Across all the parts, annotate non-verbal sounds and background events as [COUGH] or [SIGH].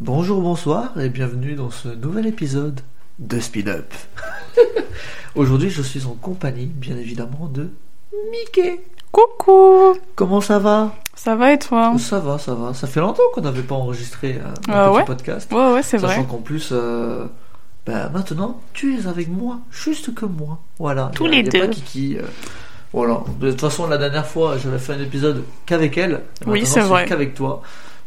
Bonjour, bonsoir et bienvenue dans ce nouvel épisode de Speed Up. [LAUGHS] Aujourd'hui, je suis en compagnie, bien évidemment, de Mickey. Coucou Comment ça va? Ça va et toi? Ça va, ça va. Ça fait longtemps qu'on n'avait pas enregistré euh, un Ah petit ouais? podcast. Ouais, ouais, c'est Sachant vrai. qu'en plus, euh, bah, maintenant, tu es avec moi, juste que moi. Voilà. Tous Y a- les y a deux. Pas Kiki. euh, voilà. De toute façon, la dernière fois, j'avais fait un épisode qu'avec elle. Oui, c'est vrai. Qu'avec toi.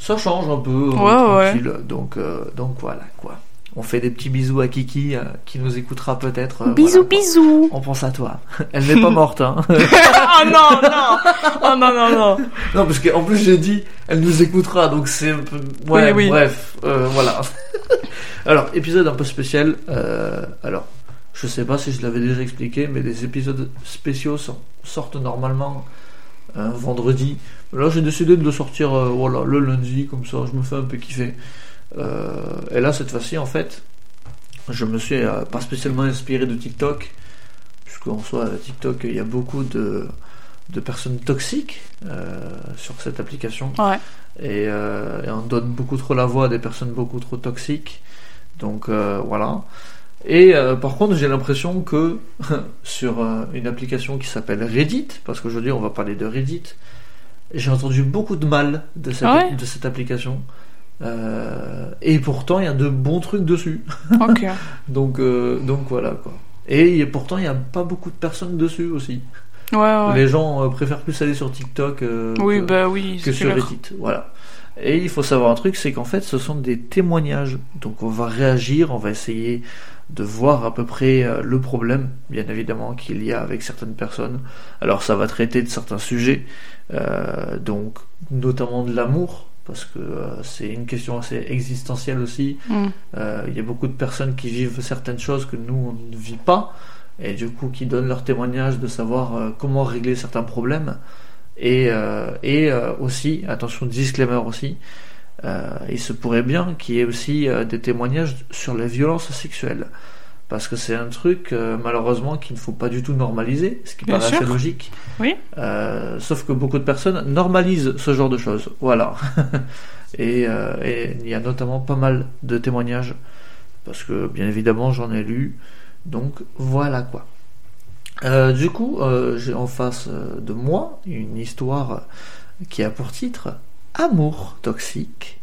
Ça change un peu. Ouais, tranquille. Donc, euh, donc voilà quoi. On fait des petits bisous à Kiki euh, qui nous écoutera peut-être. euh, bisous, voilà, bisous On pense à toi. [LAUGHS] Elle n'est pas morte, hein. [LAUGHS] Oh non, non Oh non, non, non [LAUGHS] non, parce qu'en plus j'ai dit, elle nous écoutera, donc c'est un peu... Ouais, Oui, oui. bref, euh, voilà. alors, épisode un peu spécial. alors, je sais pas si je l'avais déjà expliqué, mais des épisodes spéciaux sor- sortent normalement un vendredi. Là, j'ai décidé de le sortir, euh, voilà, le lundi, comme ça, je me fais un peu kiffer. Euh, et là, cette fois-ci, en fait, je me suis euh, pas spécialement inspiré de TikTok, puisqu'en soi, TikTok, il y a beaucoup de, de personnes toxiques euh, sur cette application. Ouais. Et, euh, et on donne beaucoup trop la voix à des personnes beaucoup trop toxiques. Donc euh, voilà. Et euh, par contre, j'ai l'impression que [LAUGHS] sur euh, une application qui s'appelle Reddit, parce qu'aujourd'hui on va parler de Reddit, j'ai entendu beaucoup de mal de cette, Ah ouais de cette application. Euh, et pourtant, il y a de bons trucs dessus. Ok. [LAUGHS] Donc, donc voilà quoi. Et pourtant, il n'y a pas beaucoup de personnes dessus aussi. Ouais, ouais. Les gens préfèrent plus aller sur TikTok Oui, que, bah oui, que c'est sur clair. Reddit. Voilà. Et il faut savoir un truc, c'est qu'en fait, ce sont des témoignages. Donc on va réagir, on va essayer de voir à peu près euh, le problème, bien évidemment, qu'il y a avec certaines personnes. Alors ça va traiter de certains sujets, euh, donc notamment de l'amour, parce que euh, c'est une question assez existentielle aussi. Hmm. Euh, Il y a beaucoup de personnes qui vivent certaines choses que nous, on ne vit pas, et du coup qui donnent leur témoignage de savoir comment régler certains problèmes. Et, euh, et aussi, attention, disclaimer aussi, il se pourrait bien qu'il y ait aussi euh, des témoignages sur les violences sexuelles. Parce que c'est un truc, euh, malheureusement, qu'il ne faut pas du tout normaliser, ce qui Bien paraît sûr. assez logique. Oui. Euh, sauf que beaucoup de personnes normalisent ce genre de choses. Voilà. [LAUGHS] et, euh, et il y a notamment pas mal de témoignages, parce que bien évidemment j'en ai lu. Donc voilà quoi. Euh, du coup, euh, j'ai en face euh, de moi une histoire qui a pour titre Amour toxique.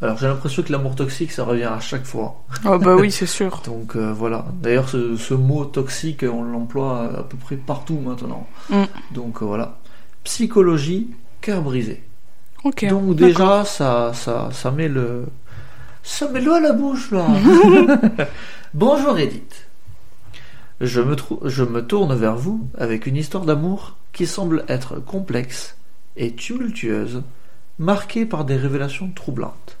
Alors j'ai l'impression que l'amour toxique ça revient à chaque fois. Oh bah oui, c'est sûr. [LAUGHS] Donc euh, voilà. D'ailleurs, ce, ce mot toxique, on l'emploie à peu près partout maintenant. Mm. Donc euh, voilà. Psychologie, cœur brisé. Ok. Donc déjà, ça, ça, ça met le, ça met l'eau à la bouche là. [LAUGHS] Bonjour Edith. Je me, je me tourne vers vous avec une histoire d'amour qui semble être complexe et tumultueuse, marquée par des révélations troublantes.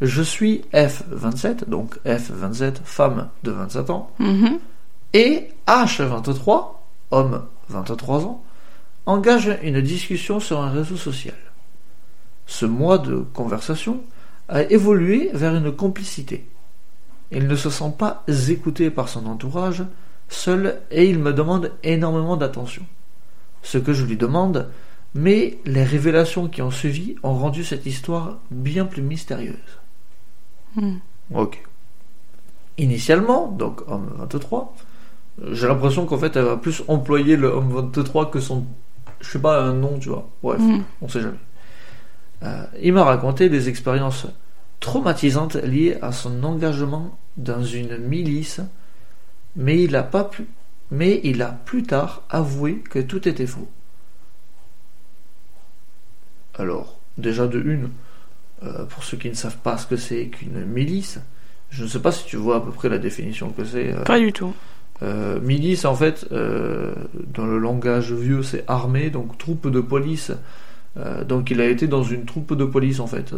Je suis F27, donc F27, femme de 27 ans, Mhm. et H23, homme 23 ans, engage une discussion sur un réseau social. Ce mois de conversation a évolué vers une complicité. Il ne se sent pas écouté par son entourage, seul, et il me demande énormément d'attention. Ce que je lui demande, mais les révélations qui ont suivi ont rendu cette histoire bien plus mystérieuse. Hmm. Ok. Initialement, donc homme 23, j'ai l'impression qu'en fait elle va plus employer le homme 23 que son. Je sais pas, un nom, tu vois. Bref, Hmm. on sait jamais. Euh, il m'a raconté des expériences traumatisantes liées à son engagement dans une milice, mais il a pas pu. Mais il a plus tard avoué que tout était faux. Alors, déjà de une, euh, pour ceux qui ne savent pas ce que c'est qu'une milice, je ne sais pas si tu vois à peu près la définition que c'est. euh, Pas du tout. euh, milice, en fait, dans le langage vieux, c'est armée, donc troupe de police. Donc il a été dans une troupe de police, en fait,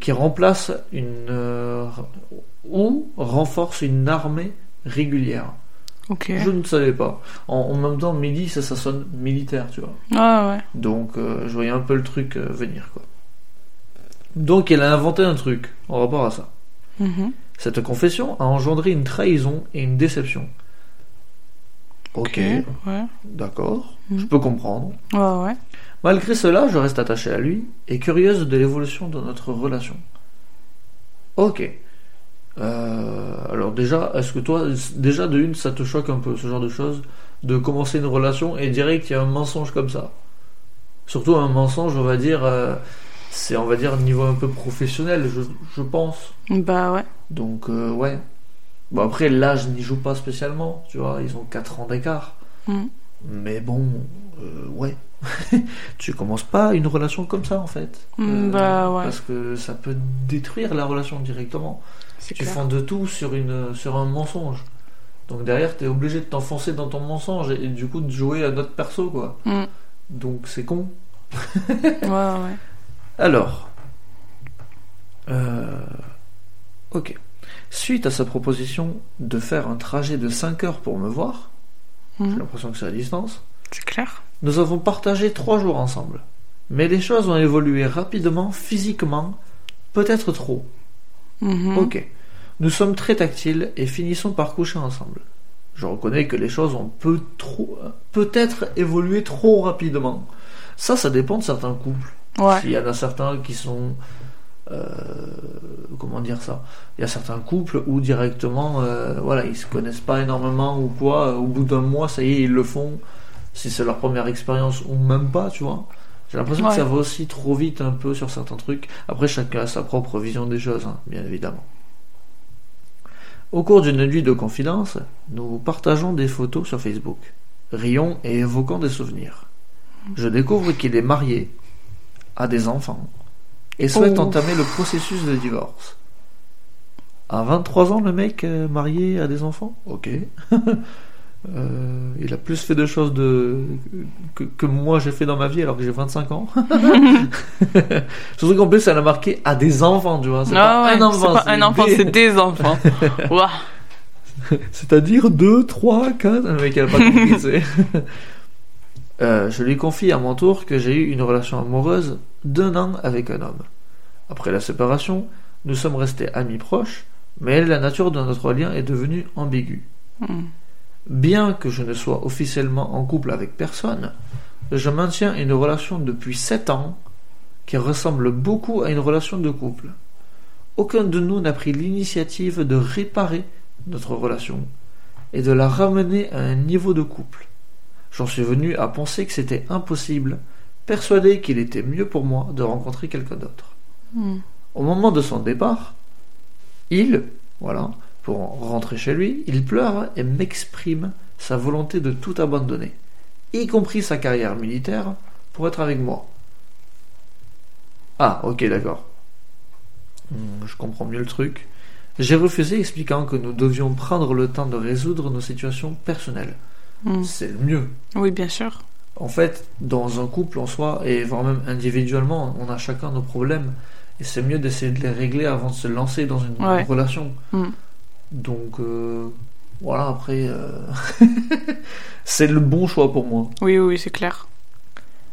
qui remplace une. ou renforce une armée régulière. Je ne savais pas. En, en même temps, milice, ça sonne militaire, tu vois. Ah ouais. Donc euh, je voyais un peu le truc euh, venir, quoi. Donc elle a inventé un truc en rapport à ça. Mhm. Cette confession a engendré une trahison et une déception. Ok, Ouais. d'accord, Mhm. je peux comprendre. Ouais, ouais. Malgré cela, je reste attaché à lui et curieuse de l'évolution de notre relation. Ok. Euh, alors déjà, est-ce que toi, déjà de une, ça te choque un peu ce genre de choses, de commencer une relation et direct il y a un mensonge comme ça? Surtout un mensonge, on va dire, euh, c'est on va dire niveau un peu professionnel, je, je pense. Bah ouais. Donc euh, ouais. Bon après l'âge n'y joue pas spécialement, tu vois, ils ont 4 ans d'écart. Mm. Mais bon, ouais. [LAUGHS] tu commences pas une relation comme ça en fait. Mm, bah ouais. Parce que ça peut détruire la relation directement. Tu clair. fondes de tout sur, une, sur un mensonge. Donc derrière, tu es obligé de t'enfoncer dans ton mensonge et, et du coup de jouer à notre perso quoi. Mm. Donc c'est con. Ouais, ouais. [LAUGHS] Alors, euh, ok. Suite à sa proposition de faire un trajet de 5 heures pour me voir, j'ai Mm. l'impression que c'est à distance, C'est clair. nous avons partagé 3 jours ensemble. Mais les choses ont évolué rapidement, physiquement, peut-être trop. Mhm. Ok. Nous sommes très tactiles et finissons par coucher ensemble. Je reconnais que les choses ont peu trop, peut-être évolué trop rapidement. Ça, ça dépend de certains couples. Ouais. Il y en a certains qui sont. euh, comment dire ça? Il y a certains couples où directement, euh, voilà, ils se connaissent pas énormément ou quoi. Au bout d'un mois, ça y est, ils le font. Si c'est leur première expérience ou même pas, tu vois. J'ai l'impression que ça va aussi trop vite un peu sur certains trucs. Après, chacun a sa propre vision des choses, hein, bien évidemment. Au cours d'une nuit de confidence, nous partageons des photos sur Facebook, rions et évoquant des souvenirs. Je découvre qu'il est marié, a des enfants, et souhaite Oh. entamer le processus de divorce. À 23 ans, le mec marié a des enfants? Ok. [LAUGHS] Euh, il a plus fait de choses de... que, que moi j'ai fait dans ma vie alors que j'ai 25 ans. [LAUGHS] [LAUGHS] Surtout qu'en plus, elle a marqué à des enfants, tu vois. C'est Ah pas ouais, un enfant. c'est pas un enfant, des- c'est des enfants. [LAUGHS] C'est-à-dire 2, 3, 4. Le mec, elle a pas compris. Euh, je lui confie à mon tour que j'ai eu une relation amoureuse d'un an avec un homme. Après la séparation, nous sommes restés amis proches, mais la nature de notre lien est devenue ambiguë. Mm. Bien que je ne sois officiellement en couple avec personne, je maintiens une relation depuis 7 ans qui ressemble beaucoup à une relation de couple. Aucun de nous n'a pris l'initiative de réparer notre relation et de la ramener à un niveau de couple. J'en suis venu à penser que c'était impossible, persuadé qu'il était mieux pour moi de rencontrer quelqu'un d'autre. Mm. Au moment de son départ, il, voilà, pour rentrer chez lui, il pleure et m'exprime sa volonté de tout abandonner, y compris sa carrière militaire, pour être avec moi. Ah, ok, d'accord. Hmm, je comprends mieux le truc. J'ai refusé expliquant que nous devions prendre le temps de résoudre nos situations personnelles. Mm. C'est le mieux. Oui, bien sûr. En fait, dans un couple en soi, et voire même individuellement, on a chacun nos problèmes. Et c'est mieux d'essayer de les régler avant de se lancer dans une Ouais. relation. Mm. Donc, euh, voilà, après, euh, [LAUGHS] c'est le bon choix pour moi. Oui, oui, c'est clair.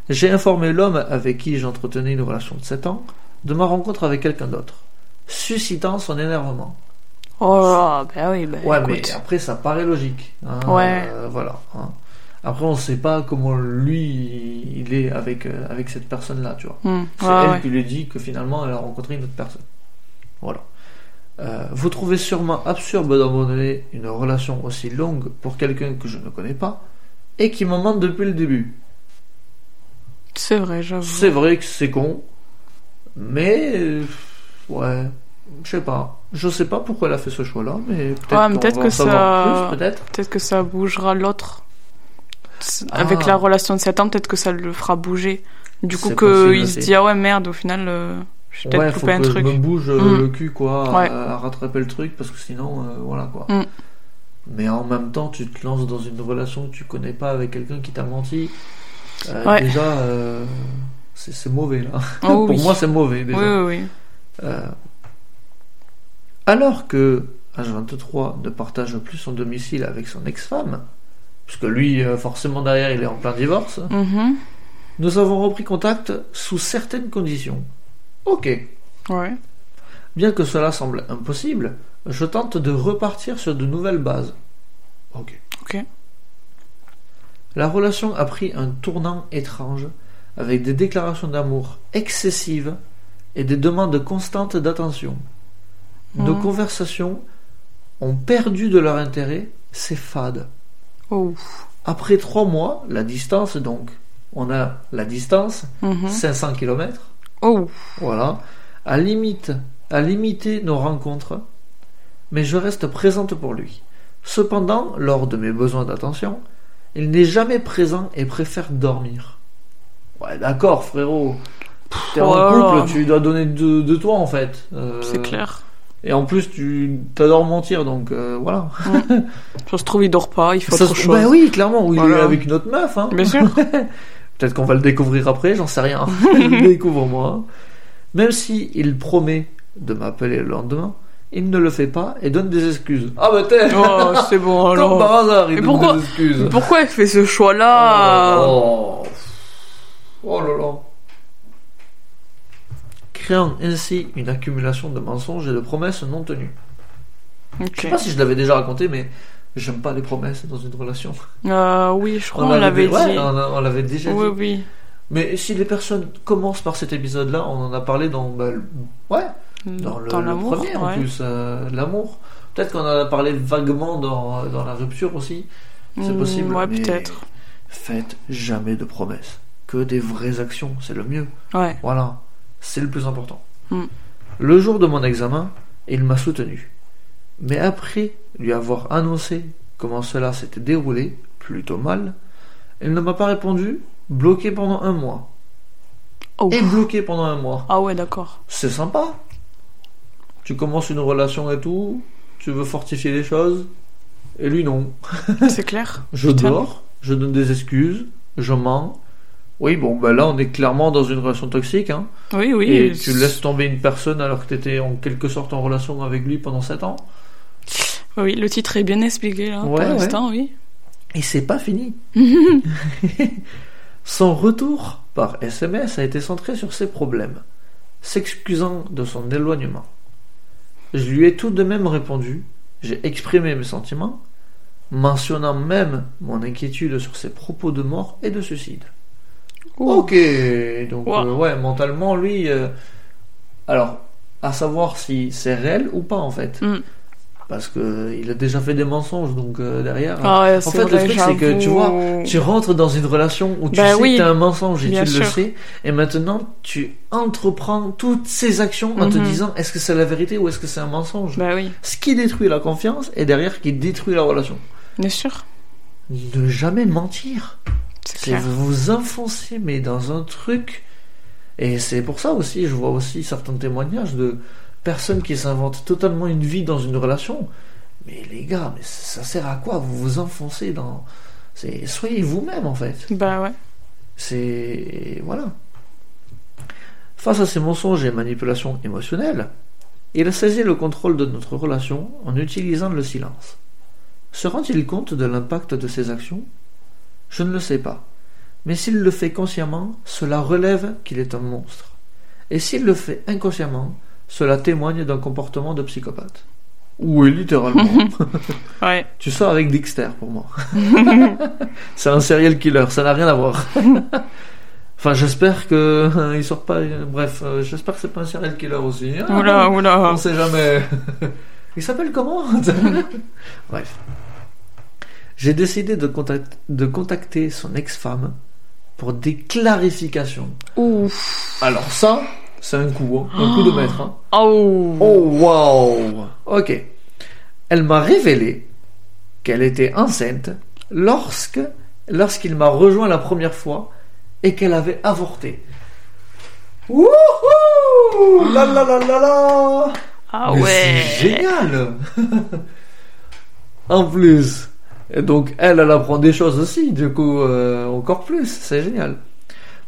J'ai informé l'homme avec qui j'entretenais une relation de 7 ans de ma rencontre avec quelqu'un d'autre, suscitant son énervement. Oh, là, bah oui, bah Ouais, mais après, ça paraît logique. hein, Ouais. euh, voilà. hein. Après, on sait pas comment lui, il est avec, euh, avec cette personne-là, tu vois. Mm. C'est Ouais, elle ouais. qui lui dit que finalement, elle a rencontré une autre personne. Voilà. Euh, vous trouvez sûrement absurde d'abandonner une relation aussi longue pour quelqu'un que je ne connais pas et qui m'en mente depuis le début. C'est vrai, j'avoue. C'est vrai que c'est con, mais euh, ouais, je sais pas. Je sais pas pourquoi elle a fait ce choix-là, mais peut-être Ouais, va que ça- peut-être. Peut-être que ça bougera l'autre. Avec Ah. la relation de 7 ans, peut-être que ça le fera bouger. Du coup, qu'il se dit, ah ouais, merde, au final, euh, j'ai peut-être Ouais, faut coupé un que truc. je me bouge euh, Mm. le cul, quoi, Ouais. à, à rattraper le truc, parce que sinon, euh, voilà, quoi. Mm. Mais en même temps, tu te lances dans une relation que tu connais pas avec quelqu'un qui t'a menti. Euh, Ouais. Déjà, euh, c'est mauvais, là. Oh, [LAUGHS] Pour oui. moi, c'est mauvais, déjà. Oui, oui, oui. Euh, alors que H23 ne partage plus son domicile avec son ex-femme, puisque lui, euh, forcément derrière, il est en plein divorce, Mhm. nous avons repris contact sous certaines conditions. Ok. Ouais. Bien que cela semble impossible, je tente de repartir sur de nouvelles bases. Ok. Ok. La relation a pris un tournant étrange, avec des déclarations d'amour excessives et des demandes constantes d'attention. Nos Mhm. conversations ont perdu de leur intérêt, c'est fade. Oh. Après trois mois, la distance donc, on a la distance, Mhm. 500 km, Oh. voilà, à limite, à limiter nos rencontres, mais je reste présente pour lui. Cependant, lors de mes besoins d'attention, il n'est jamais présent et préfère dormir. Ouais, d'accord, frérot. T'es en couple, tu dois donner de, de toi en fait. Euh, C'est clair. Et en plus, tu t'adores mentir, donc euh, voilà. Ça [LAUGHS] se trouve, il dort pas, il fait Ça autre se- chose. Bah oui, clairement, ou il est avec une autre meuf. Hein. Bien sûr. [LAUGHS] Peut-être qu'on va le découvrir après, j'en sais rien. [LAUGHS] [LAUGHS] Je le découvre moi. Même si il promet de m'appeler le lendemain, il ne le fait pas et donne des excuses. Ah bah t'es Oh, c'est bon [LAUGHS] Comme par alors. hasard, il Mais donne pourquoi- des excuses. Pourquoi il fait ce choix-là Oh, oh là là. Créant ainsi une accumulation de mensonges et de promesses non tenues. Je Ok. sais pas si je l'avais déjà raconté, mais j'aime pas les promesses dans une relation. Euh, oui, je crois on l'avait- dit. ouais, on, l'avait déjà Oui, dit. oui. Mais si les personnes commencent par cet épisode-là, on en a parlé dans, bah, le- ouais, dans le, le premier en ouais. plus, euh, l'amour. Peut-être qu'on en a parlé vaguement dans, dans la rupture aussi. C'est Hmm, possible. Ouais, mais peut-être. Faites jamais de promesses. Que des vraies actions, c'est le mieux. Ouais. Voilà, c'est le plus important. Mm. Le jour de mon examen, il m'a soutenu. Mais après lui avoir annoncé comment cela s'était déroulé, plutôt mal, il ne m'a pas répondu, bloqué pendant un mois. Oh. Et bloqué pendant un mois. Ah ouais, d'accord. C'est sympa. Tu commences une relation et tout, tu veux fortifier les choses, et lui non. [LAUGHS] C'est clair. Je Putain. dors, je donne des excuses, je mens. Oui, bon, ben là, on est clairement dans une relation toxique, hein. Oui, oui. Et tu laisses tomber une personne alors que tu étais en quelque sorte en relation avec lui pendant 7 ans. Oui, le titre est bien expliqué là. Ouais, pour ouais. l'instant, oui. Et c'est pas fini. [LAUGHS] [LAUGHS] son retour par SMS a été centré sur ses problèmes, s'excusant de son éloignement. Je lui ai tout de même répondu, j'ai exprimé mes sentiments, mentionnant même mon inquiétude sur ses propos de mort et de suicide. Ouh. Ok, donc Wow. euh, ouais, mentalement, lui. euh, alors, à savoir si c'est réel ou pas en fait. Mm. Parce que il a déjà fait des mensonges, donc euh, derrière. Ah ouais, en fait, vrai, le truc, c'est que tu vois, tu rentres dans une relation où tu Bah sais oui, que t'as un mensonge et tu le sais, et maintenant tu entreprends toutes ces actions en te Mhm. disant est-ce que c'est la vérité ou est-ce que c'est un mensonge? Bah oui, Ce qui détruit la confiance et derrière qui détruit la relation. bien sûr. Ne jamais mentir. C'est vous vous enfoncez mais dans un truc. Et c'est pour ça aussi, je vois aussi certains témoignages de personnes qui s'inventent totalement une vie dans une relation. Mais les gars, mais ça sert à quoi Vous vous enfoncez dans. C'est soyez vous-même en fait. Bah ouais. C'est voilà. Face à ces mensonges et manipulations émotionnelles, il a saisi le contrôle de notre relation en utilisant le silence. Se rend-il compte de l'impact de ses actions? Je ne le sais pas. Mais s'il le fait consciemment, cela relève qu'il est un monstre. Et s'il le fait inconsciemment, cela témoigne d'un comportement de psychopathe. Oui, littéralement. [LAUGHS] Ouais. Tu sors avec Dexter pour moi. [LAUGHS] c'est un serial killer, ça n'a rien à voir. [LAUGHS] enfin, j'espère que euh, il sort pas. Bref, euh, j'espère que c'est pas un serial killer aussi. Ah, Oula, oula. On sait jamais. il s'appelle comment? Bref. J'ai décidé de, contact- de contacter son ex-femme pour des clarifications. Ouf. Alors ça, c'est un coup, hein, un coup de maître. hein. Oh. Oh wow Ok. Elle m'a révélé qu'elle était enceinte lorsque lorsqu'il m'a rejoint la première fois et qu'elle avait avorté. Wouhou La la la la la Ah Mais ouais. C'est génial [LAUGHS] En plus. Et donc elle, elle apprend des choses aussi, du coup, euh, encore plus, c'est génial.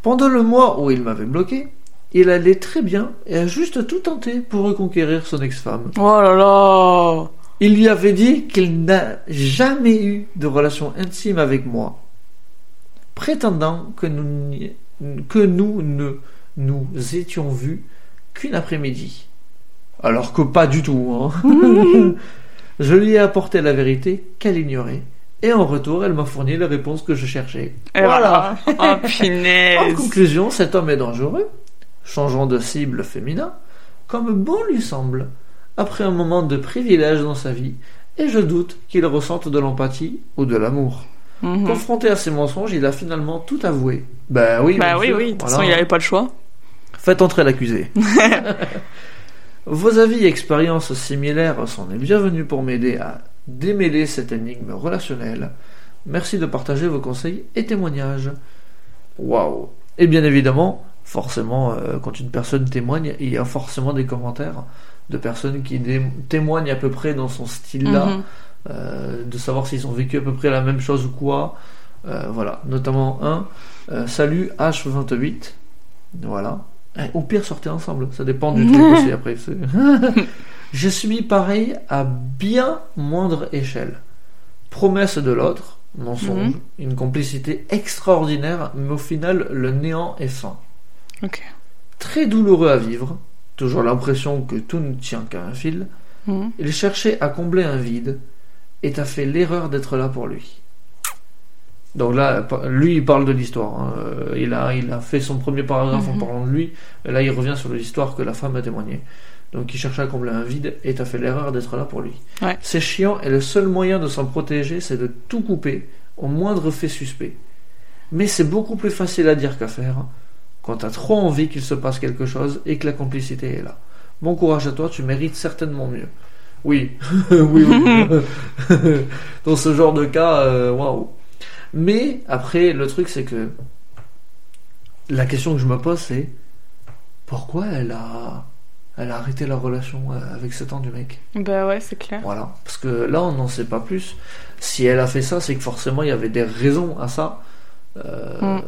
Pendant le mois où il m'avait bloqué, il allait très bien et a juste tout tenté pour reconquérir son ex-femme. Oh là là. Il lui avait dit qu'il n'a jamais eu de relation intime avec moi, prétendant que nous, n'y- que nous ne nous étions vus qu'une après-midi. Alors que pas du tout. hein. [LAUGHS] je lui ai apporté la vérité qu'elle ignorait, et en retour, elle m'a fourni la réponse que je cherchais. Et Voilà. voilà. [LAUGHS] Oh En conclusion, cet homme est dangereux, changeant de cible féminin, comme bon lui semble, après un moment de privilège dans sa vie, et je doute qu'il ressente de l'empathie ou de l'amour. Mhm. Confronté à ces mensonges, il a finalement tout avoué. Ben oui, bien oui, sûr, oui. De toute voilà. façon, il avait pas le choix. Faites entrer l'accusé. [LAUGHS] Vos avis et expériences similaires sont les bienvenus pour m'aider à démêler cette énigme relationnelle. Merci de partager vos conseils et témoignages. Waouh Et bien évidemment, forcément, euh, quand une personne témoigne, il y a forcément des commentaires de personnes qui témoignent à peu près dans son style-là, Mhm. euh, de savoir s'ils ont vécu à peu près la même chose ou quoi. Euh, voilà, notamment un, salut H28, voilà. Eh, Au pire, sortez ensemble, ça dépend du truc aussi [LAUGHS] après. [LAUGHS] J'ai subi pareil à bien moindre échelle. Promesse de l'autre, mensonge, Mhm. une complicité extraordinaire, mais au final, le néant est fin. Très douloureux à vivre, toujours l'impression que tout ne tient qu'à un fil. Mhm. Il cherchait à combler un vide et t'as fait l'erreur d'être là pour lui. Donc là, lui, il parle de l'histoire. hein. Euh, Il, a, il a fait son premier paragraphe en Mhm. parlant de lui. Et là, il revient sur l'histoire que la femme a témoigné. Donc il cherchait à combler un vide et t'as fait l'erreur d'être là pour lui. Ouais. C'est chiant et le seul moyen de s'en protéger, c'est de tout couper au moindre fait suspect. Mais c'est beaucoup plus facile à dire qu'à faire quand t'as trop envie qu'il se passe quelque chose et que la complicité est là. Bon courage à toi, tu mérites certainement mieux. Oui, [LAUGHS] oui, oui. [LAUGHS] Dans ce genre de cas, euh, waouh. Mais après, le truc, c'est que la question que je me pose, c'est pourquoi elle a, elle a arrêté la relation euh, avec cet an du mec? Bah ouais, c'est clair. Voilà. Parce que là, on n'en sait pas plus. Si elle a fait ça, c'est que forcément, il y avait des raisons à ça. Euh, Mm.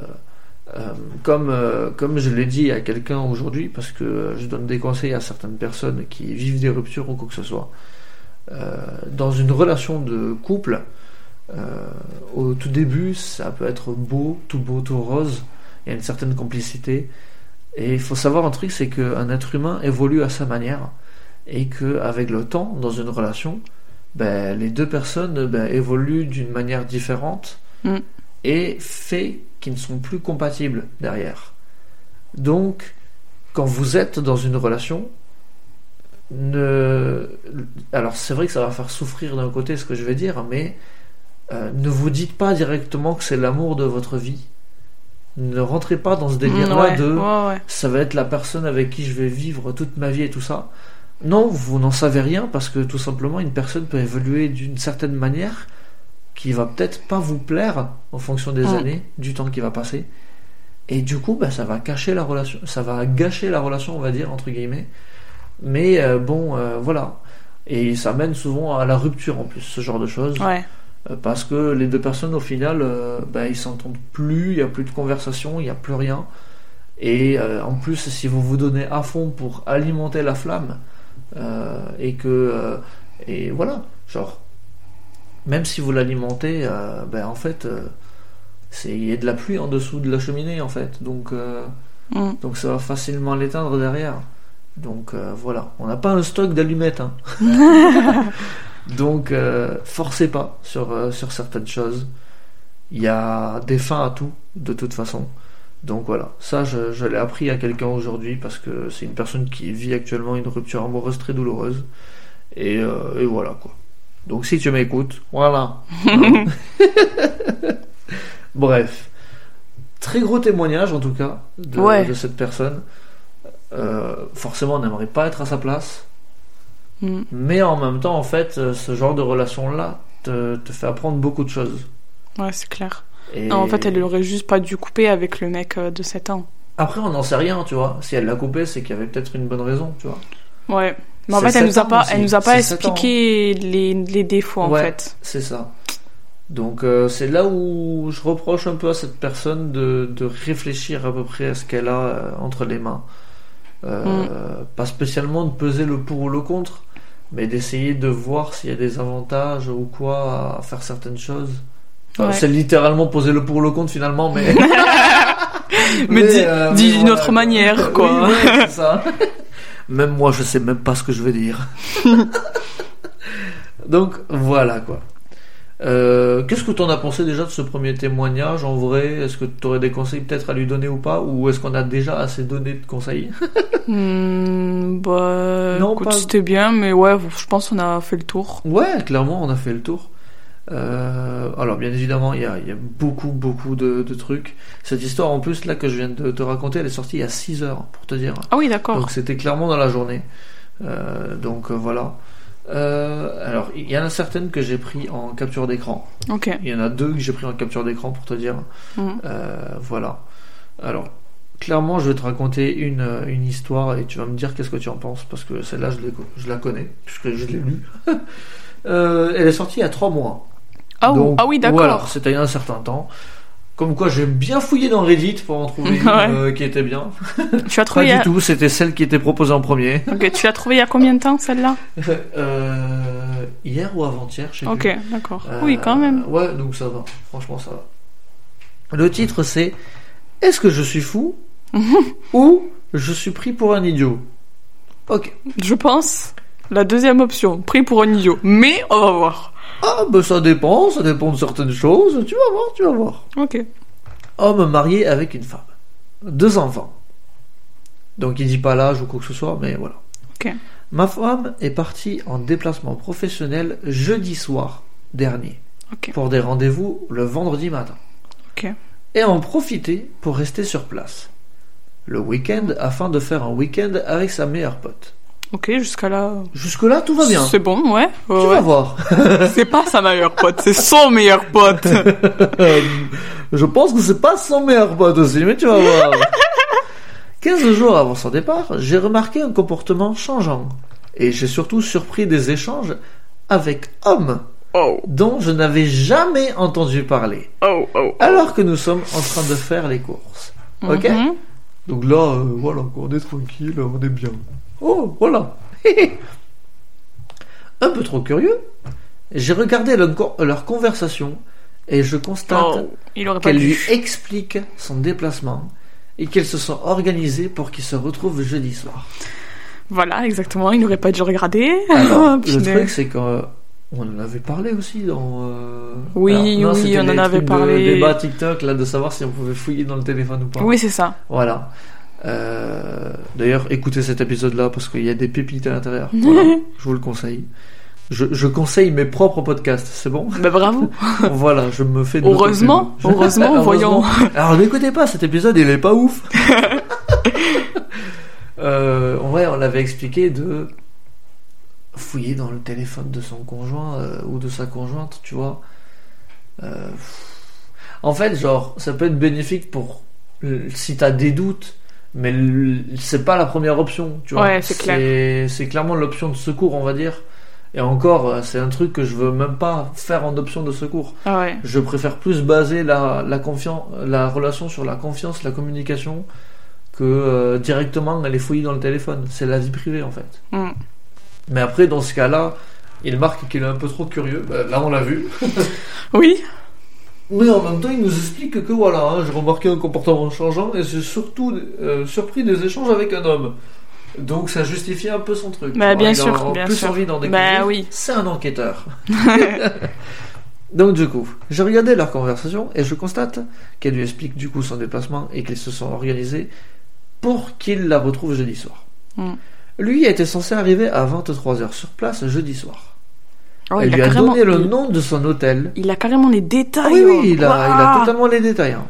Euh, comme, euh, comme je l'ai dit à quelqu'un aujourd'hui, parce que je donne des conseils à certaines personnes qui vivent des ruptures ou quoi que ce soit. Euh, dans une relation de couple, au tout début, ça peut être beau, tout beau, tout rose. Il y a une certaine complicité. Et il faut savoir un truc, c'est qu'un être humain évolue à sa manière. Et qu'avec le temps, dans une relation, ben, les deux personnes ben, évoluent d'une manière différente Mm. et fait qu'ils ne sont plus compatibles derrière. Donc, quand vous êtes dans une relation, ne... alors c'est vrai que ça va faire souffrir d'un côté ce que je vais dire, mais euh, ne vous dites pas directement que c'est l'amour de votre vie. Ne rentrez pas dans ce délire-là ouais, de ouais, ouais. ça va être la personne avec qui je vais vivre toute ma vie et tout ça. Non, vous n'en savez rien parce que tout simplement une personne peut évoluer d'une certaine manière qui va peut-être pas vous plaire en fonction des Mm. années, du temps qui va passer. Et du coup, bah, ça va cacher la relation, ça va gâcher la relation, on va dire, entre guillemets. Mais euh, bon, euh, voilà. Et ça mène souvent à la rupture en plus, ce genre de choses. Ouais. Euh, Parce que les deux personnes, au final, bah, ils s'entendent plus, il n'y a plus de conversation, il n'y a plus rien. Et en plus, si vous vous donnez à fond pour alimenter la flamme, et que. et voilà, genre. Même si vous l'alimentez, euh, ben, en fait, euh, c'est- il y a de la pluie en dessous de la cheminée, en fait. Donc, euh, Mm. donc ça va facilement l'éteindre derrière. Donc voilà, on n'a pas un stock d'allumettes. hein. [LAUGHS] Donc forcez pas sur, sur certaines choses. Il y a des fins à tout, de toute façon. Donc voilà, ça je, je l'ai appris à quelqu'un aujourd'hui parce que c'est une personne qui vit actuellement une rupture amoureuse très douloureuse. Et, euh, et voilà quoi. Donc si tu m'écoutes, voilà. [LAUGHS] Bref. Très gros témoignage en tout cas de, Ouais. de cette personne. Euh, forcément, on n'aimerait pas être à sa place. Mm. Mais en même temps, en fait, euh, ce genre de relation-là te, te fait apprendre beaucoup de choses. Ouais, c'est clair. Et Non, en fait, elle aurait juste pas dû couper avec le mec euh, de 7 ans. Après, on n'en sait rien, tu vois. Si elle l'a coupé, c'est qu'il y avait peut-être une bonne raison, tu vois. Ouais. Mais en fait, elle nous a pas, elle nous a pas expliqué les, les défauts, en fait. C'est ça. Donc, euh, c'est là où je reproche un peu à cette personne de, de réfléchir à peu près à ce qu'elle a euh, entre les mains. Euh, Pas spécialement de peser le pour ou le contre, mais d'essayer de voir s'il y a des avantages ou quoi à faire certaines choses. Enfin, Ouais. C'est littéralement poser le pour ou le contre finalement, mais. [LAUGHS] Mais [LAUGHS] mais d'une autre manière, quoi. Oui, c'est ça. [LAUGHS] Même moi, je sais même pas ce que je vais dire. [LAUGHS] Donc voilà quoi. Euh, Qu'est-ce que tu en as pensé déjà de ce premier témoignage en vrai? Est-ce que tu aurais des conseils peut-être à lui donner ou pas? Ou est-ce qu'on a déjà assez donné de conseils? [LAUGHS] Hmm, bah, Non, c'était bien, mais ouais, je pense qu'on a fait le tour. Ouais, clairement, on a fait le tour. Euh, alors, bien évidemment, il y a, il y a beaucoup, beaucoup de, de trucs. Cette histoire, en plus, là, que je viens de te raconter, elle est sortie il y a 6 heures, pour te dire. Ah oui, d'accord. Donc, c'était clairement dans la journée. Euh, donc, euh, voilà. Euh, alors, il y en a certaines que j'ai pris en capture d'écran. Ok. Il y en a deux que j'ai pris en capture d'écran, pour te dire. Euh, voilà. Alors, clairement, je vais te raconter une, une histoire et tu vas me dire qu'est-ce que tu en penses, parce que celle-là, je, je la connais, puisque je l'ai lue. [LAUGHS] Elle est sortie il y a trois mois. Ah, Donc, ah oui, d'accord. Voilà, c'était il y a un certain temps. Comme quoi, j'ai bien fouillé dans Reddit pour en trouver [LAUGHS] une Ouais. euh, qui était bien. [LAUGHS] Tu as Pas trouvé, y du tout, c'était celle qui était proposée en premier. Ok, tu l'as trouvé il y a combien de temps, celle-là [LAUGHS] Euh, hier ou avant-hier, je sais Ok, plus. d'accord. Euh, Oui, quand même. Ouais, donc ça va. Franchement, ça va. Le titre, c'est Est-ce que je suis fou ou je suis pris pour un idiot? Ok. Je pense la deuxième option, pris pour un idiot. Mais on va voir. Ah, ben ça dépend, ça dépend de certaines choses. Tu vas voir, tu vas voir. Ok. Homme marié avec une femme. Deux enfants. Donc il dit pas l'âge ou quoi que ce soit, mais voilà. Ok. Ma femme est partie en déplacement professionnel jeudi soir dernier. Ok. Pour des rendez-vous le vendredi matin. Ok. Et en profiter pour rester sur place. Le week-end afin de faire un week-end avec sa meilleure pote. Ok, jusqu'à là. Jusque-là, tout va bien. C'est bon, ouais. Tu ouais, vas voir. [LAUGHS] C'est pas sa meilleure pote, c'est son meilleur pote. [LAUGHS] Je pense que c'est pas son meilleur pote aussi, mais tu vas voir. [LAUGHS] 15 jours avant son départ, j'ai remarqué un comportement changeant. Et j'ai surtout surpris des échanges avec hommes Oh, dont je n'avais jamais entendu parler. oh, oh. Alors que nous sommes en train de faire les courses. Ok Mhm. Donc là, euh, voilà, on est tranquille, on est bien. Oh, voilà. [LAUGHS] Un peu trop curieux, j'ai regardé leur, co- leur conversation et je constate Oh, qu'elle lui explique son déplacement et qu'elles se sont organisées pour qu'ils se retrouvent jeudi soir. Voilà, exactement, il n'aurait pas dû regarder. Alors, [LAUGHS] le truc, c'est qu'on en avait parlé aussi dans. euh, Oui, alors, non, oui, on en avait parlé. débat TikTok, là, de savoir si on pouvait fouiller dans le téléphone ou pas. Oui, c'est ça. Voilà. Euh, D'ailleurs, écoutez cet épisode-là parce qu'il y a des pépites à l'intérieur. [LAUGHS] Voilà, je vous le conseille. Je, je conseille mes propres podcasts, c'est bon? Bah bravo. [LAUGHS] Voilà, je me fais de Heureusement, l'autopub. [LAUGHS] heureusement, voyons. Alors n'écoutez pas, cet épisode il est pas ouf. euh, ouais, on l'avait expliqué de fouiller dans le téléphone de son conjoint euh, ou de sa conjointe, tu vois. Euh, en fait, genre, ça peut être bénéfique pour si t'as des doutes, mais c'est pas la première option, tu vois. Ouais, c'est clair. C'est clairement l'option de secours, on va dire. Et encore, euh, c'est un truc que je veux même pas faire en option de secours. Ah ouais. Je préfère plus baser la, la, confiance, la relation sur la confiance, la communication, que euh, directement aller fouiller dans le téléphone. C'est la vie privée en fait. Mm. Mais après, dans ce cas-là, il marque qu'il est un peu trop curieux. Ben, là, on l'a vu. Oui. Mais en même temps, il nous explique que voilà, hein, j'ai remarqué un comportement changeant et j'ai surtout euh, surpris des échanges avec un homme. Donc ça justifie un peu son truc. Bah, bien il sûr, a bien plus sûr. envie d'en découvrir. Bah oui. C'est un enquêteur. [LAUGHS] [LAUGHS] Donc du coup, j'ai regardé leur conversation et je constate qu'elle lui explique du coup son déplacement et qu'ils se sont organisés pour qu'il la retrouve jeudi soir. Mm. Lui était censé arriver à 23h sur place jeudi soir. Oh, Elle il, lui a a carrément, donné le nom de son hôtel. il a carrément les Ah détails. oui, oh. oui, il a, il a Waouh. totalement les détails. hein.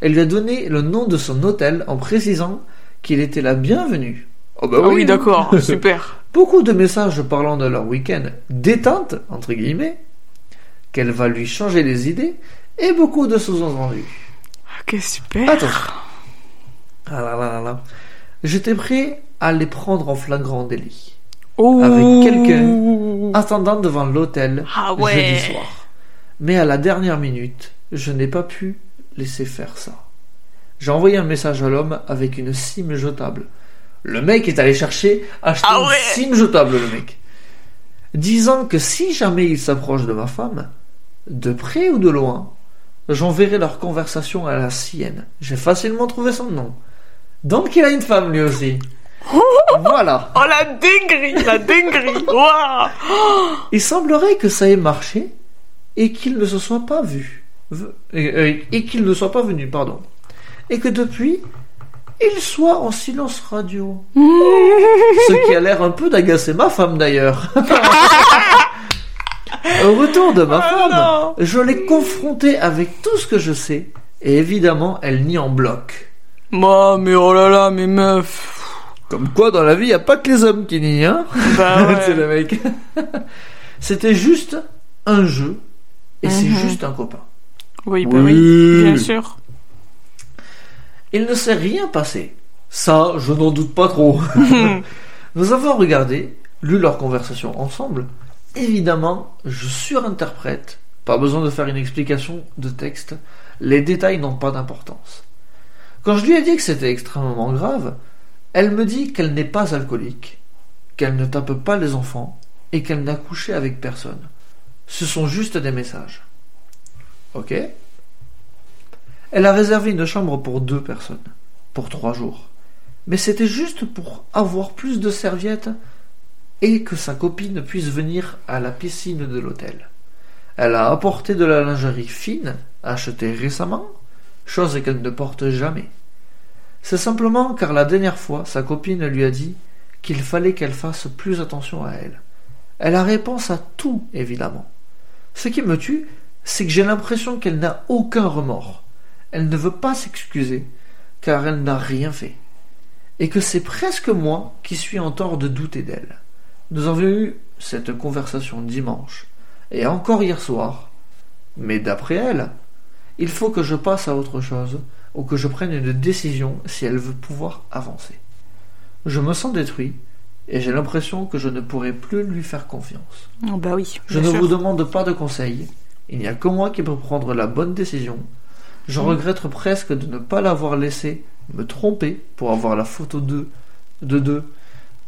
Elle lui a donné le nom de son hôtel en précisant qu'il était la bienvenue. Oh bah Ah oui, d'accord, [LAUGHS] super. Beaucoup de messages parlant de leur week-end détente, entre guillemets, qu'elle va lui changer les idées, et beaucoup de sous-entendus. Ok, super. Attention. Ah là là là là. J'étais prêt à les prendre en flagrant délit, Oh. avec quelqu'un. attendant devant l'hôtel Ah ouais. jeudi soir. Mais à la dernière minute, je n'ai pas pu laisser faire ça. J'ai envoyé un message à l'homme avec une SIM jetable. Le mec est allé chercher, acheter Ah une. SIM jetable, le mec. Disant que si jamais il s'approche de ma femme, de près ou de loin, j'enverrai leur conversation à la sienne. J'ai facilement trouvé son nom. Donc il a une femme lui aussi. Voilà. [LAUGHS] Oh la dinguerie, la dinguerie. [LAUGHS] Il semblerait que ça ait marché, et qu'il ne se soit pas vu. Et, euh, et qu'il ne soit pas venu, pardon. Et que depuis, il soit en silence radio. [LAUGHS] Ce qui a l'air un peu d'agacer ma femme d'ailleurs. Au retour de ma Oh femme, je l'ai confrontée avec tout ce que je sais, et évidemment, elle nie en bloc. Moi, mais oh là là, mais meuf. Comme quoi, dans la vie, il n'y a pas que les hommes qui nient, hein Bah [LAUGHS] ouais. C'est le mec. [LAUGHS] C'était juste un jeu, et c'est Mhm. juste un copain. Oui, bah Oui. oui, bien sûr. [LAUGHS] Il ne s'est rien passé. Ça, je n'en doute pas trop. Nous avons regardé, lu leur conversation ensemble. Évidemment, je surinterprète. Pas besoin de faire une explication de texte. Les détails n'ont pas d'importance. Quand je lui ai dit que c'était extrêmement grave, elle me dit qu'elle n'est pas alcoolique, qu'elle ne tape pas les enfants et qu'elle n'a couché avec personne. Ce sont juste des messages. Ok Elle a réservé une chambre pour deux personnes, pour trois jours. Mais c'était juste pour avoir plus de serviettes et que sa copine puisse venir à la piscine de l'hôtel. Elle a apporté de la lingerie fine, achetée récemment, chose qu'elle ne porte jamais. C'est simplement car la dernière fois, sa copine lui a dit qu'il fallait qu'elle fasse plus attention à elle. Elle a réponse à tout, évidemment. Ce qui me tue, c'est que j'ai l'impression qu'elle n'a aucun remords. Elle ne veut pas s'excuser, car elle n'a rien fait. Et que c'est presque moi qui suis en tort de douter d'elle. Nous avions eu cette conversation dimanche, et encore hier soir. Mais d'après elle, il faut que je passe à autre chose, ou que je prenne une décision si elle veut pouvoir avancer. Je me sens détruit, et j'ai l'impression que je ne pourrai plus lui faire confiance. Oh, bah oui. Je ne sûr. vous demande pas de conseils. Il n'y a que moi qui peux prendre la bonne décision. Je Mm. regrette presque de ne pas l'avoir laissé me tromper pour avoir la photo de de deux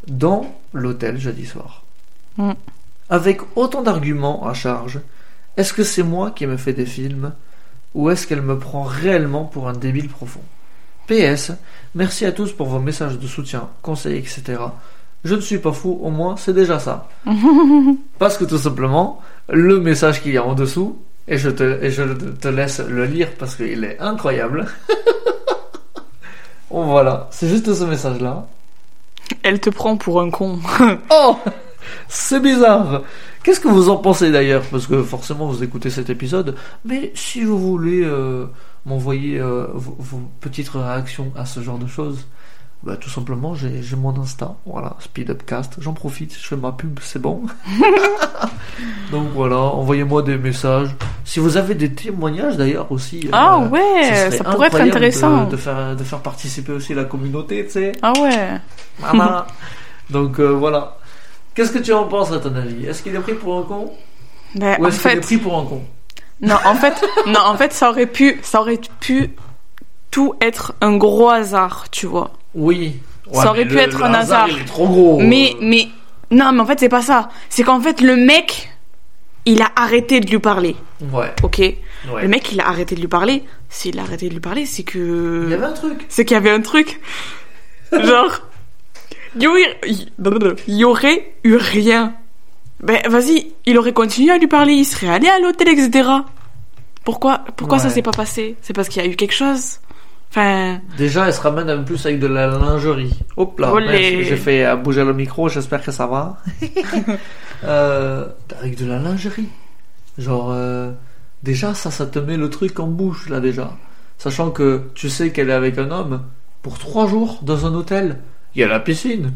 dans l'hôtel jeudi soir. Mm. Avec autant d'arguments à charge, est-ce que c'est moi qui me fais des films? Ou est-ce qu'elle me prend réellement pour un débile profond PS, merci à tous pour vos messages de soutien, conseils, etc. Je ne suis pas fou, au moins c'est déjà ça. [LAUGHS] Parce que tout simplement, le message qu'il y a en dessous, et je te, et je te laisse le lire parce qu'il est incroyable. bon, [LAUGHS] voilà, c'est juste ce message-là. Elle te prend pour un con. Oh [LAUGHS] C'est bizarre Qu'est-ce que vous en pensez d'ailleurs? Parce que forcément vous écoutez cet épisode, mais si vous voulez euh, m'envoyer euh, vos, vos petites réactions à ce genre de choses, bah, tout simplement j'ai mon Insta, voilà, Speed Upcast, j'en profite, je fais ma pub, c'est bon. [LAUGHS] Donc voilà, envoyez-moi des messages. Si vous avez des témoignages d'ailleurs aussi. Ah euh, ouais, ça pourrait être intéressant. De, de faire, de faire participer aussi la communauté, tu sais. Ah ouais. Voilà. [LAUGHS] Donc voilà. Qu'est-ce que tu en penses à ton avis? Est-ce qu'il est pris pour un con? Ben, Ou est-ce qu'il est pris pour un con? Non, en fait, [LAUGHS] non, en fait, ça aurait pu, ça aurait pu tout être un gros hasard, tu vois. Oui. Ça aurait pu le- être le un hasard. Il est trop gros. Mais, mais, non, mais en fait, c'est pas ça. C'est qu'en fait, le mec, il a arrêté de lui parler, Ouais. ok ouais. Le mec, il a arrêté de lui parler. S'il a arrêté de lui parler, c'est que. Il y avait un truc. c'est qu'il y avait un truc. [LAUGHS] Genre. Il y aurait- eu rien. Ben, vas-y, il aurait continué à lui parler, il serait allé à l'hôtel, etc. Pourquoi, pourquoi ça Ouais. s'est pas passé? C'est parce qu'il y a eu quelque chose Enfin. Déjà, elle se ramène un plus avec de la lingerie. Hop là. J'ai fait euh, bouger le micro, j'espère que ça va. [LAUGHS] euh, avec de la lingerie. Genre, euh, déjà, ça, ça te met le truc en bouche, là, déjà. Sachant que tu sais qu'elle est avec un homme pour trois jours dans un hôtel. Il y a la piscine.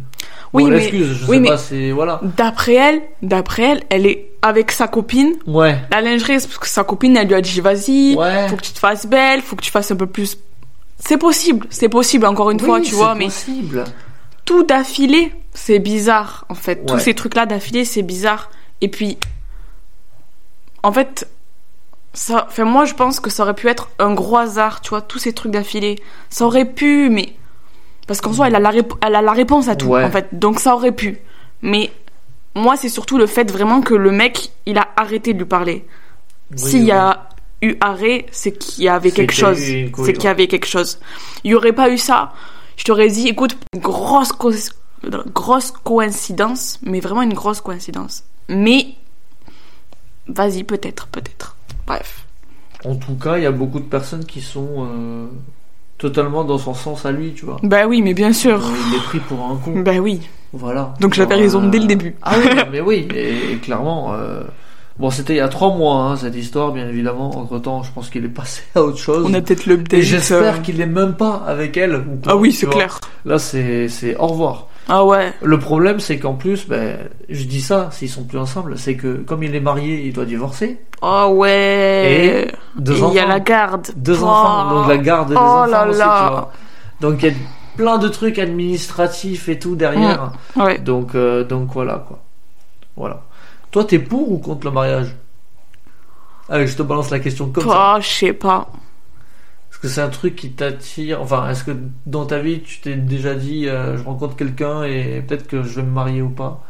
Oui, Bon, mais- excuse, je oui, sais mais- pas, c'est. Voilà. D'après elle, d'après elle, elle est avec sa copine. Ouais. La lingerie, parce que sa copine, elle lui a dit vas-y, Ouais. faut que tu te fasses belle, faut que tu fasses un peu plus. C'est possible, c'est possible, encore une Oui, fois, tu vois, mais possible. tout d'affilée, c'est bizarre, en fait. Tous ces trucs-là d'affilée, c'est bizarre. Et puis, en fait, ça, enfin, moi, je pense que ça aurait pu être un gros hasard, tu vois, tous ces trucs d'affilée. Ça aurait pu, mais. Parce qu'en soi, elle a, la rép- elle a la réponse à tout, Ouais. en fait. Donc, ça aurait pu. Mais, moi, c'est surtout le fait vraiment que le mec, il a arrêté de lui parler. Oui, S'il y a eu arrêt, c'est qu'il y avait C'est quelque chose. C'est qu'il y avait quelque chose. Il y aurait pas eu ça. Je t'aurais dit, écoute, grosse, co- grosse coïncidence, mais vraiment une grosse coïncidence. Mais vas-y, peut-être, peut-être. Bref. En tout cas, il y a beaucoup de personnes qui sont euh, totalement dans son sens à lui, tu vois. Bah oui, mais bien sûr. Il est pris pour un con. Bah oui. Voilà. Donc j'avais raison euh, dès le début. Ah oui, [LAUGHS] mais oui, et, et clairement. euh, Bon, c'était il y a trois mois, hein, cette histoire, bien évidemment. Entre temps, je pense qu'il est passé à autre chose. On a peut-être l'update. Et j'espère euh, qu'il est même pas avec elle. ou Ah oui, c'est clair. Là, c'est c'est au revoir. Ah ouais. Le problème, c'est qu'en plus, ben, je dis ça, s'ils sont plus ensemble, c'est que comme il est marié, il doit divorcer. Oh ouais. Et deux Et il y a la garde. Deux Oh. enfants, donc la garde des Oh enfants là aussi, là. tu vois. Donc il y a plein de trucs administratifs et tout derrière. Ouais. Donc, euh, donc voilà quoi. Voilà. Toi, t'es pour ou contre le mariage? Allez, je te balance la question comme ça. Oh, je sais pas. Est-ce que c'est un truc qui t'attire Enfin, est-ce que dans ta vie, tu t'es déjà dit, euh, je rencontre quelqu'un et peut-être que je vais me marier ou pas?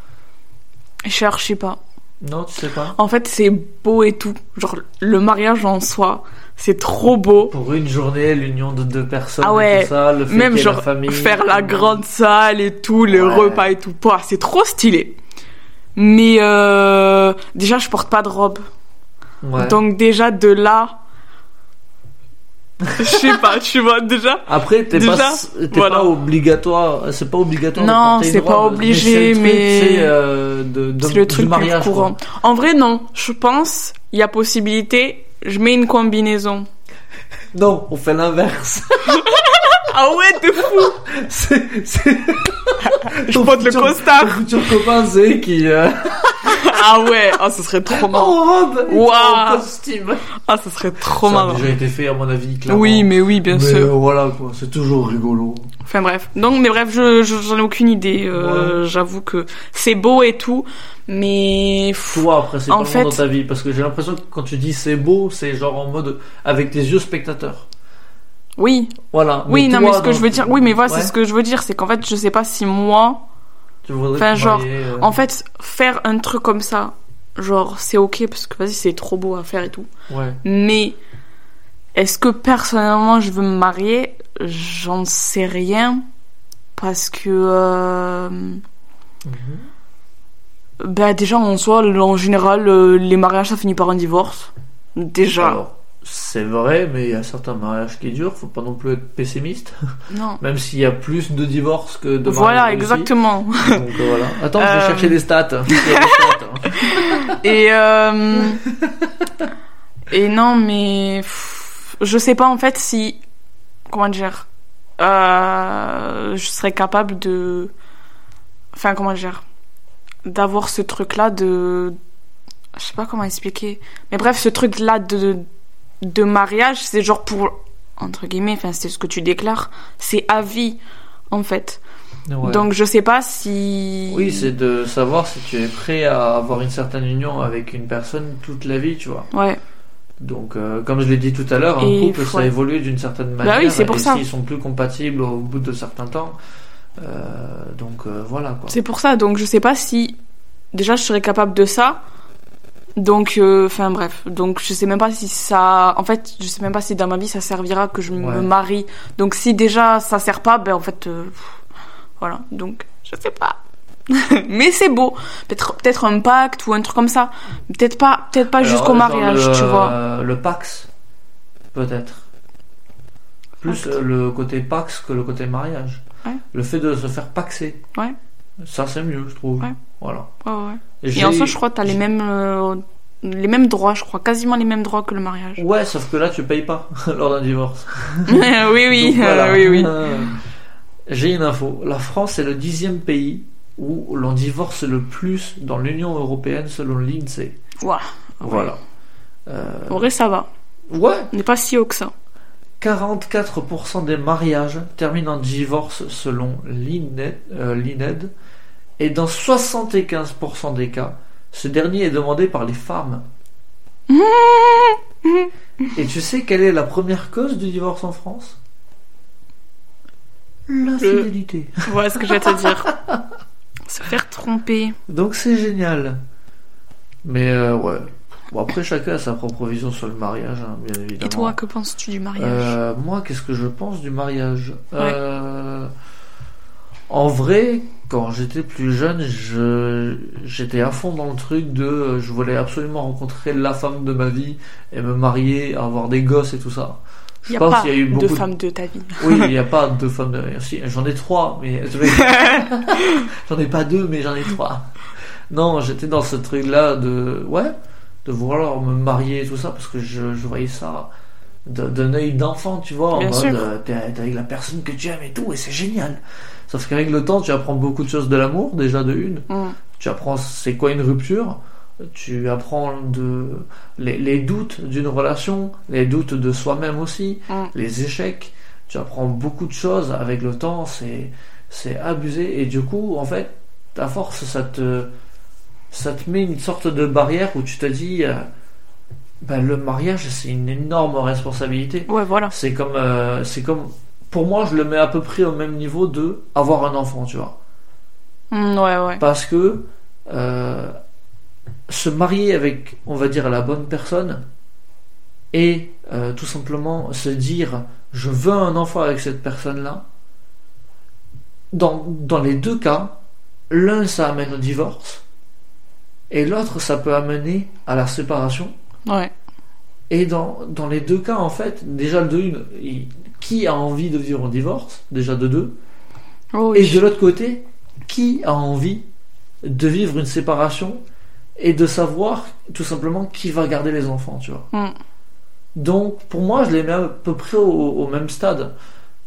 Je cherche pas. Non, tu sais pas? En fait, c'est beau et tout. Genre, le mariage en soi, c'est trop beau. Pour une journée, l'union de deux personnes, Ah ouais. et tout ça, le fait Même la genre, famille, faire la grande salle et tout, les Ouais. repas et tout. Pouah, c'est trop stylé. Mais euh, déjà, je porte pas de robe. Ouais. Donc déjà, de là... Je sais pas, tu vois, déjà... Après, t'es Déjà, pas, voilà. pas obligatoire, c'est pas obligatoire. de Non, c'est pas obligé, c'est le truc, mais- c'est, euh, de, de- C'est le du truc mariage, plus quoi. courant. En vrai, non. Je pense, il y a possibilité, je mets une combinaison. [LAUGHS] Non, on fait l'inverse. [LAUGHS] Ah ouais, de fou [LAUGHS] c'est, c'est... Je porte le costard. Ton futur copain, c'est qui, euh, [LAUGHS] Ah ouais, ah, ce serait trop marrant. en robe, et Waouh. en costume. Ah, ce serait trop Ça marrant. a déjà été fait, à mon avis, clairement. Oui, mais oui, bien Mais, sûr. euh, voilà, quoi, c'est toujours rigolo. Enfin bref. Donc, mais bref, je, je- j'en ai aucune idée. Euh, J'avoue que c'est beau et tout, mais Toi, après, c'est En pas fait- dans ta vie, parce que j'ai l'impression que quand tu dis c'est beau, c'est genre en mode, avec tes yeux spectateurs. oui, Voilà. oui, non, toi, mais ce que dans- je veux dire, oui, mais voilà, Ouais, c'est ce que je veux dire, c'est qu'en fait, je sais pas si moi, Tu Enfin, genre, euh, en fait, faire un truc comme ça, genre, c'est ok parce que vas-y, c'est trop beau à faire et tout. Ouais. Mais est-ce que personnellement je veux me marier? J'en sais rien parce que euh, Mhm. bah déjà en soi en général euh, les mariages ça finit par un divorce. Déjà. Alors, c'est vrai, mais il y a certains mariages qui durent, faut pas non plus être pessimiste. [LAUGHS] non. Même s'il y a plus de divorces que de Voilà, mariages réussis. exactement. Donc euh, voilà. Attends, je vais Euh, chercher des stats. Des hein. [LAUGHS] Et euh, et non mais je sais pas en fait si comment dire euh, je serais capable de enfin comment dire d'avoir ce truc là de je sais pas comment expliquer mais bref ce truc là de de mariage c'est genre pour entre guillemets enfin c'est ce que tu déclares c'est à vie en fait Ouais. donc je sais pas si Oui, c'est de savoir si tu es prêt à avoir une certaine union avec une personne toute la vie, tu vois. ouais Donc, euh, comme je l'ai dit tout à l'heure, un Et couple, ça évolue d'une certaine manière. Bah oui, c'est pour et ça. s'ils sont plus compatibles au bout de certains temps, euh, donc euh, voilà quoi. C'est pour ça, donc je sais pas si déjà je serais capable de ça. Donc, euh, enfin bref, donc je sais même pas si ça, en fait, je sais même pas si dans ma vie ça servira que je Ouais. me marie. Donc si déjà ça sert pas, ben en fait, euh, voilà. Donc je sais pas. [LAUGHS] Mais c'est beau. Peut-être peut-être un pacte ou un truc comme ça. Peut-être pas, peut-être pas jusqu'au mariage, le, tu vois. Le Pax, peut-être. Plus Pacte. le côté Pax que le côté mariage. Ouais. Le fait de se faire paxer. Ouais. Ça, c'est mieux, je trouve. Ouais. Voilà. Ouais, ouais. Et en soi, je crois que t'as les mêmes, euh, les mêmes droits, je crois, quasiment les mêmes droits que le mariage. Ouais, sauf que là, tu payes pas [LAUGHS] lors d'un divorce. [LAUGHS] oui, oui, Donc, voilà. euh, oui, oui. Euh, J'ai une info. La France est le dixième pays où l'on divorce le plus dans l'Union européenne selon l'INSEE. Ouah. Voilà. Euh, En vrai, ça va. ouais, On n'est pas si haut que ça. 44% des mariages terminent en divorce selon l'INED, euh, l'INED, et dans 75% des cas, ce dernier est demandé par les femmes. [LAUGHS] Et tu sais quelle est la première cause du divorce en France? L'infidélité. [LAUGHS] Voilà ce que je vais te dire. [LAUGHS] Se faire tromper. Donc c'est génial. Mais euh, ouais. Bon, après, chacun a sa propre vision sur le mariage, hein, bien évidemment. Et toi, que penses-tu du mariage? Euh, moi, qu'est-ce que je pense du mariage? Euh, En vrai, quand j'étais plus jeune, je j'étais à fond dans le truc de je voulais absolument rencontrer la femme de ma vie et me marier, avoir des gosses et tout ça. Il n'y a pas de femme de ta vie. Oui, il n'y a [LAUGHS] pas de femme de si, j'en ai trois, mais [LAUGHS] j'en ai pas deux, mais j'en ai trois. Non, j'étais dans ce truc-là de ouais, de vouloir me marier et tout ça parce que je, je voyais ça d'un œil d'enfant, tu vois, en Bien mode euh, t'es avec la personne que tu aimes et tout, et c'est génial. Sauf qu'avec le temps, tu apprends beaucoup de choses de l'amour, déjà de une. Mm. Tu apprends c'est quoi une rupture. Tu apprends de les, les doutes d'une relation, les doutes de soi-même aussi, Mm. les échecs. Tu apprends beaucoup de choses avec le temps. C'est c'est abusé et du coup, en fait, à force, ça te ça te met une sorte de barrière où tu te dis, euh, ben, le mariage, c'est une énorme responsabilité. Ouais, voilà. C'est comme, euh, c'est comme, pour moi, je le mets à peu près au même niveau de avoir un enfant, tu vois. Mm, ouais, ouais. Parce que euh, se marier avec, on va dire, la bonne personne et euh, tout simplement se dire, je veux un enfant avec cette personne-là. Dans, dans les deux cas, l'un ça amène au divorce et l'autre ça peut amener à la séparation. Ouais. Et dans, dans les deux cas, en fait, déjà de une, il- qui a envie de vivre un divorce Déjà de deux. Oh, Et de l'autre côté, qui a envie de vivre une séparation et de savoir tout simplement qui va garder les enfants, tu vois Mm. Donc, pour moi, je les mets à peu près au, au même stade.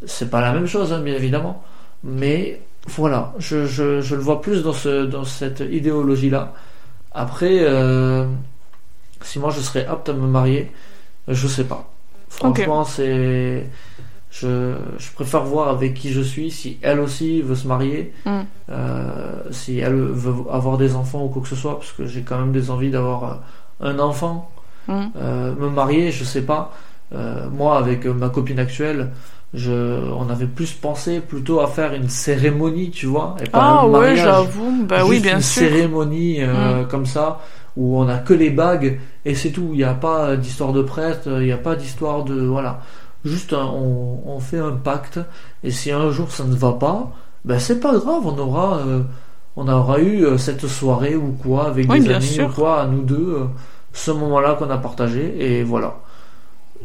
C'est pas la même chose, hein, bien évidemment. Mais voilà, je, je, je le vois plus dans, ce, dans cette idéologie-là. Après, euh, si moi je serais apte à me marier, je sais pas. Franchement, c'est. Je, je préfère voir avec qui je suis, si elle aussi veut se marier, Mm. euh, si elle veut avoir des enfants ou quoi que ce soit, parce que j'ai quand même des envies d'avoir euh, un enfant. Mm. Euh, me marier, je sais pas. Euh, moi, avec ma copine actuelle, je, on avait plus pensé plutôt à faire une cérémonie, tu vois, et pas Ah un ouais, mariage. j'avoue. Bah oui, bien une sûr. Mm. cérémonie euh, comme ça, où on a que les bagues et c'est tout. Il n'y a pas d'histoire de prêtre, il n'y a pas d'histoire de voilà. Juste, un- on, on fait un pacte et si un jour ça ne va pas, ben c'est pas grave. On aura, euh, on aura eu euh, cette soirée ou quoi avec Oui, des amis sûr. ou quoi à nous deux, euh, ce moment-là qu'on a partagé et voilà.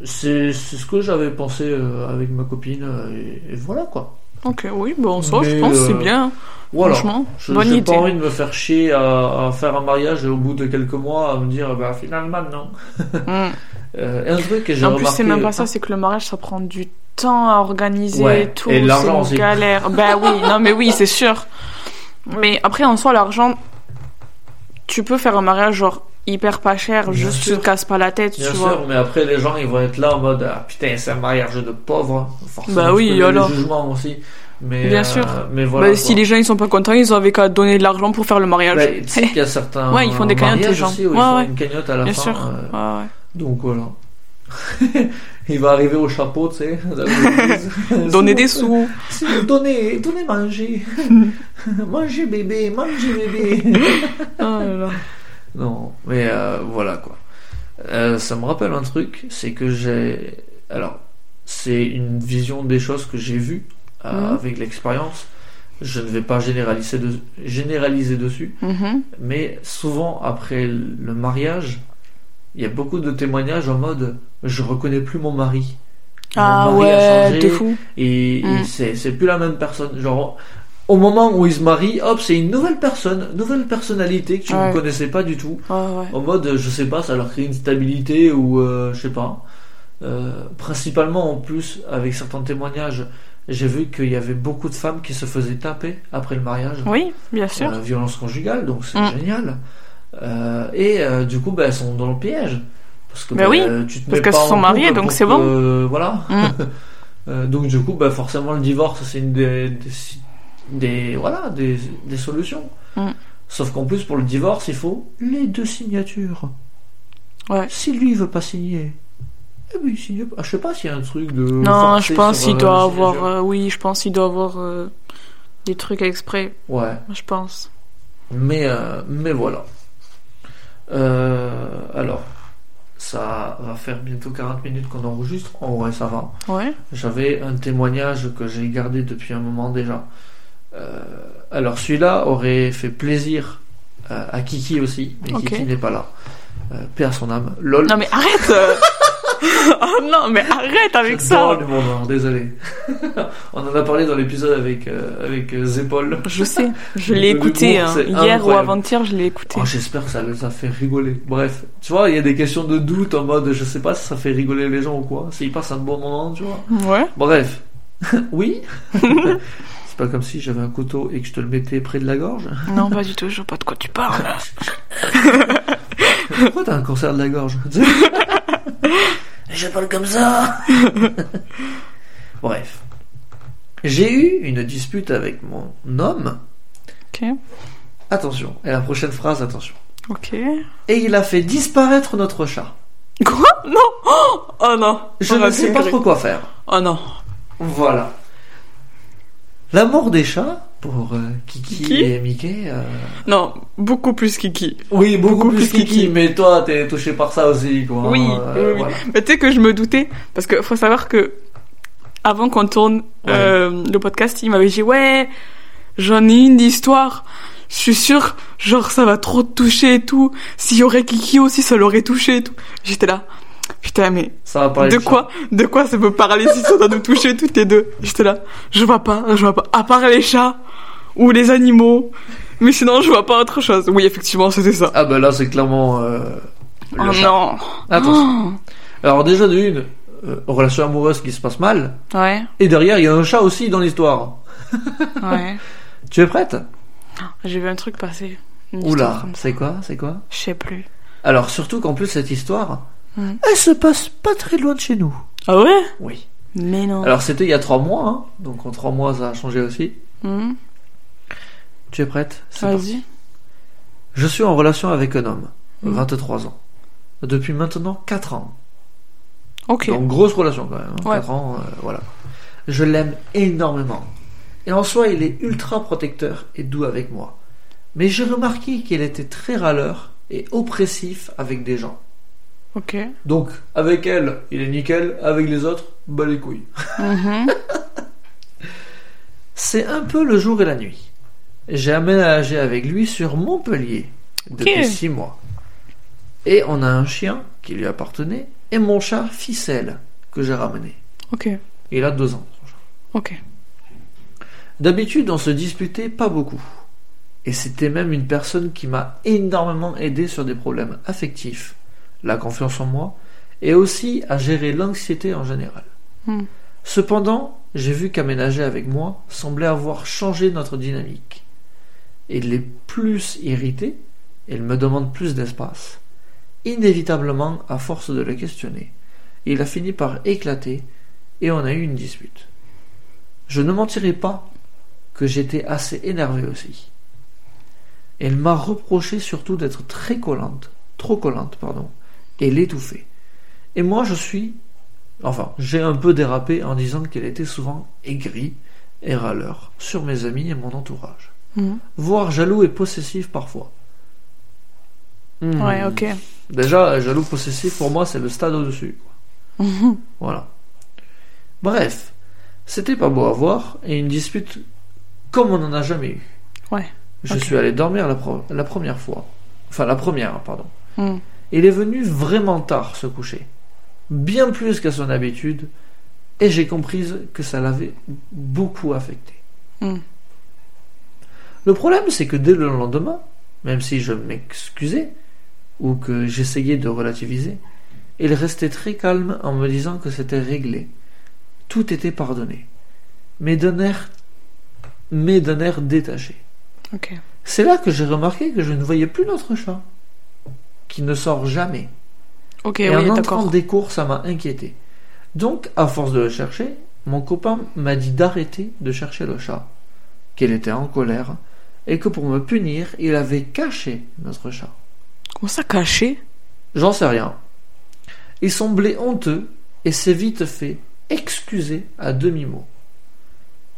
C'est ce que j'avais pensé euh, avec ma copine et, et voilà quoi. Ok, oui, bon, ça, je pense que c'est euh, bien. Voilà. Franchement, Je bonne j'ai idée. pas envie de me faire chier à, à faire un mariage et au bout de quelques mois à me dire bah finalement non. Mm. [LAUGHS] Euh, et un truc que j'ai En plus, remarqué. c'est même pas ça, c'est que le mariage, ça prend du temps à organiser Ouais, et tout. et c'est l'argent une aussi. galère. [LAUGHS] bah oui, non, mais oui, c'est sûr. Mais après, en soi, l'argent, tu peux faire un mariage genre hyper pas cher, Bien juste tu sûr. te casses pas la tête, Bien tu sûr, vois. mais après les gens ils vont être là en mode ah, putain c'est un mariage de pauvres. Forcément, Bah tu oui, alors. jugements aussi. Mais, Bien euh, sûr. Mais voilà. bah, si les gens ils sont pas contents, ils avaient qu'à donner de l'argent pour faire le mariage. Bah, tu sais qu'il y a certains Ouais, ils font des cagnottes, les gens. aussi où Ouais, ils font ouais. une cagnotte à la Bien fin. sûr. euh, Ouais, donc voilà. [LAUGHS] il va arriver au chapeau, tu sais. [LAUGHS] Donner des sous. Donnez, donnez manger. [LAUGHS] manger bébé, manger bébé. Oh là là. Non, mais euh, voilà quoi. Euh, ça me rappelle un truc, c'est que j'ai. Alors, c'est une vision des choses que j'ai vues euh, Mhm. avec l'expérience. Je ne vais pas généraliser, de- généraliser dessus, Mhm. mais souvent après le mariage, il y a beaucoup de témoignages en mode je reconnais plus mon mari. Mon Ah mari ouais, de fou. Et, et Mm. c'est, c'est plus la même personne. Genre, au moment où ils se marient, hop, c'est une nouvelle personne, nouvelle personnalité que tu Ouais. ne connaissais pas du tout. Ouais, ouais. En mode, je sais pas, ça leur crée une stabilité ou euh, je sais pas. Euh, principalement en plus, avec certains témoignages, j'ai vu qu'il y avait beaucoup de femmes qui se faisaient taper après le mariage. Oui, bien sûr. Euh, violence conjugale, donc c'est Mm. génial. Euh, et euh, du coup, bah, elles sont dans le piège. Parce que Bah bah, oui, tu te parce qu'elles se sont mariées, donc c'est bon. voilà. Mm. [LAUGHS] Donc du coup, bah, forcément, le divorce, c'est une des, des, des- voilà, des, des solutions. Mm. Sauf qu'en plus, pour le divorce, il faut les deux signatures. Ouais. Si lui veut pas signer, eh ben, il signe pas. Ah, je sais pas s'il y a un truc de. Non, je pense qu'il euh, doit avoir. euh, oui, je pense qu'il doit avoir euh, des trucs exprès. Ouais. Je pense. Mais, euh, mais voilà. Alors, ça va faire bientôt 40 minutes qu'on enregistre. En vrai, ça va. Ouais. J'avais un témoignage que j'ai gardé depuis un moment déjà. Euh, alors celui-là aurait fait plaisir euh, à Kiki aussi, mais. Kiki n'est pas là. Euh, paix à son âme. Lol. Non mais arrête euh. [LAUGHS] Oh non mais arrête avec ça l'humour noir, désolé. [LAUGHS] On en a parlé dans l'épisode avec, euh, avec Zépol. Je sais, je l'ai Le écouté hein. hier ou avant-hier, je l'ai écouté. Oh, J'espère que ça les a fait rigoler. Bref, tu vois, il y a des questions de doute en mode je sais pas si ça fait rigoler les gens ou quoi. S'ils passent un bon moment, tu vois. Ouais. Bref. [LAUGHS] oui C'est pas comme si j'avais un couteau et que je te le mettais près de la gorge. [LAUGHS] Non pas du tout, je vois pas de quoi tu parles. [LAUGHS] Pourquoi t'as un cancer de la gorge [LAUGHS] Je parle comme ça Bref. J'ai eu une dispute avec mon homme. Ok, Attention. Et la prochaine phrase, attention. ok. Et il a fait disparaître notre chat. Quoi? Non Oh, oh non Je ne sais pas trop quoi faire. Oh non Voilà. L'amour des chats, pour euh, Kiki, Kiki et Mickey. euh, Non, beaucoup plus Kiki. Oui, beaucoup, Beaucoup plus plus Kiki, Kiki. mais toi, t'es touché par ça aussi, quoi. Oui, Euh, oui, oui. voilà. Mais tu sais que je me doutais, parce que faut savoir que avant qu'on tourne Ouais. euh, le podcast, il m'avait dit ouais, j'en ai une d'histoire. Je suis sûre, genre ça va trop te toucher et tout. S'il y aurait Kiki aussi, ça l'aurait touché et tout. J'étais là. Putain, mais Ça va parler de chat. quoi, de quoi ça peut parler si ça doit nous toucher toutes les deux? J'étais là. Je vois pas, je vois pas. À part les chats ou les animaux, mais sinon je vois pas autre chose. Oui, effectivement, c'était ça. Ah bah là, c'est clairement euh, le Oh chat. non. Attention. Alors déjà de une, euh, relation amoureuse qui se passe mal, Oh. Ouais, et derrière, il y a un chat aussi dans l'histoire. [LAUGHS] ouais. Tu es prête? J'ai vu un truc passer. Oula, c'est quoi C'est quoi? Je sais plus. Alors surtout qu'en plus, cette histoire, Hmm. elle se passe pas très loin de chez nous. Ah ouais? Oui. Mais non. Alors c'était il y a trois mois, hein, donc en trois mois, ça a changé aussi. Hmm, Tu es prête? Vas-y. Je suis en relation avec un homme, Mhm. 23 ans. Depuis maintenant 4 ans. Ok. Donc grosse relation quand même. hein, Ouais. 4 ans, euh, voilà. Je l'aime énormément. Et en soi, il est ultra protecteur et doux avec moi. Mais j'ai remarqué qu'il était très râleur et oppressif avec des gens. Ok. Donc, avec elle, il est nickel. Avec les autres, bah les couilles. Mhm. [LAUGHS] C'est un peu le jour et la nuit. J'ai aménagé avec lui sur Montpellier depuis. 6 mois. Et on a un chien qui lui appartenait et mon chat Ficelle que j'ai ramené. Ok. Il a 2 ans. Ok. D'habitude, on se disputait pas beaucoup. Et c'était même une personne qui m'a énormément aidé sur des problèmes affectifs, la confiance en moi, et aussi à gérer l'anxiété en général. Hmm. Cependant, j'ai vu qu'aménager avec moi semblait avoir changé notre dynamique. Il est plus irrité, il me demande plus d'espace. Inévitablement, à force de le questionner, il a fini par éclater et on a eu une dispute. Je ne mentirai pas que j'étais assez énervé aussi. Elle m'a reproché surtout d'être très collante, trop collante, pardon, et l'étouffer. Et moi je suis, enfin, j'ai un peu dérapé en disant qu'elle était souvent aigrie et râleur sur mes amis et mon entourage, Mhm. voire jaloux et possessif parfois. Hmm. Ouais, ok. Déjà, jaloux possessif pour moi c'est le stade au-dessus. [LAUGHS] Voilà. Bref, c'était pas beau à voir et une dispute comme on n'en a jamais eu. Ouais. Je suis allé dormir la, pro- la première fois. Enfin, la première, pardon. Il est venu vraiment tard se coucher. Bien plus qu'à son habitude. Et j'ai compris que ça l'avait beaucoup affecté. Hmm. Le problème, c'est que dès le lendemain, même si je m'excusais, ou que j'essayais de relativiser, il restait très calme en me disant que c'était réglé. Tout était pardonné. Mais d'un air, mais d'un air détaché. C'est là que j'ai remarqué que je ne voyais plus notre chat, qui ne sort jamais. Ok, Et en oui, entrant d'accord. des cours, ça m'a inquiété. Donc, à force de le chercher, mon copain m'a dit d'arrêter de chercher le chat, qu'il était en colère, et que pour me punir, il avait caché notre chat. Comment ça caché? J'en sais rien. Il semblait honteux et s'est vite fait excuser à demi-mot.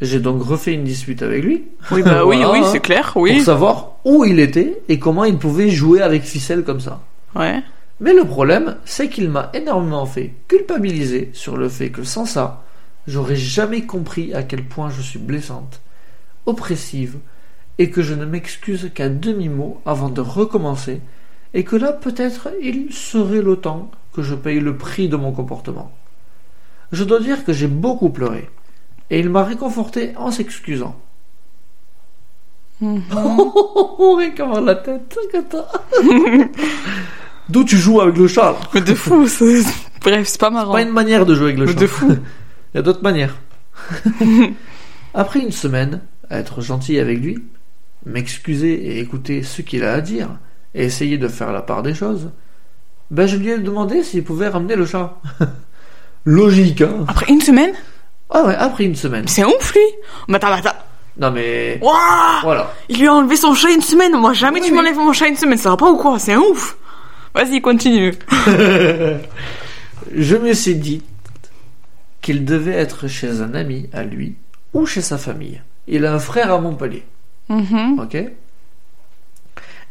J'ai donc refait une dispute avec lui. Oui, bah [LAUGHS] oui, Voilà, oui, c'est clair, Pour oui. savoir où il était et comment il pouvait jouer avec ficelle comme ça. Ouais. Mais le problème, c'est qu'il m'a énormément fait culpabiliser sur le fait que sans ça, j'aurais jamais compris à quel point je suis blessante. oppressive et que je ne m'excuse qu'à demi-mot avant de recommencer et que là peut-être il serait le temps que je paye le prix de mon comportement. Je dois dire que j'ai beaucoup pleuré et il m'a réconforté en s'excusant. [LAUGHS] Oh, regarde la tête. [LAUGHS] D'où tu joues avec le chat là. Mais de fou, [LAUGHS] c'est- bref, c'est pas marrant. Pas une manière de jouer avec le Mais chat. de fou. Il y a d'autres manières. Après une semaine, à être gentil avec lui, m'excuser et écouter ce qu'il a à dire, et essayer de faire la part des choses, ben je lui ai demandé s'il pouvait ramener le chat. Logique, hein Après une semaine? Ah ouais, après une semaine. C'est ouf, lui Mais attends, mais attends. Non mais... Waouh Voilà. Il lui a enlevé son chat une semaine. Moi, jamais Oui, tu oui. m'enlèves mon chat une semaine. Ça va pas ou quoi? C'est un ouf. Vas-y, continue. [LAUGHS] Je me suis dit qu'il devait être chez un ami à lui ou chez sa famille. Il a un frère à Montpellier. Mhm. Ok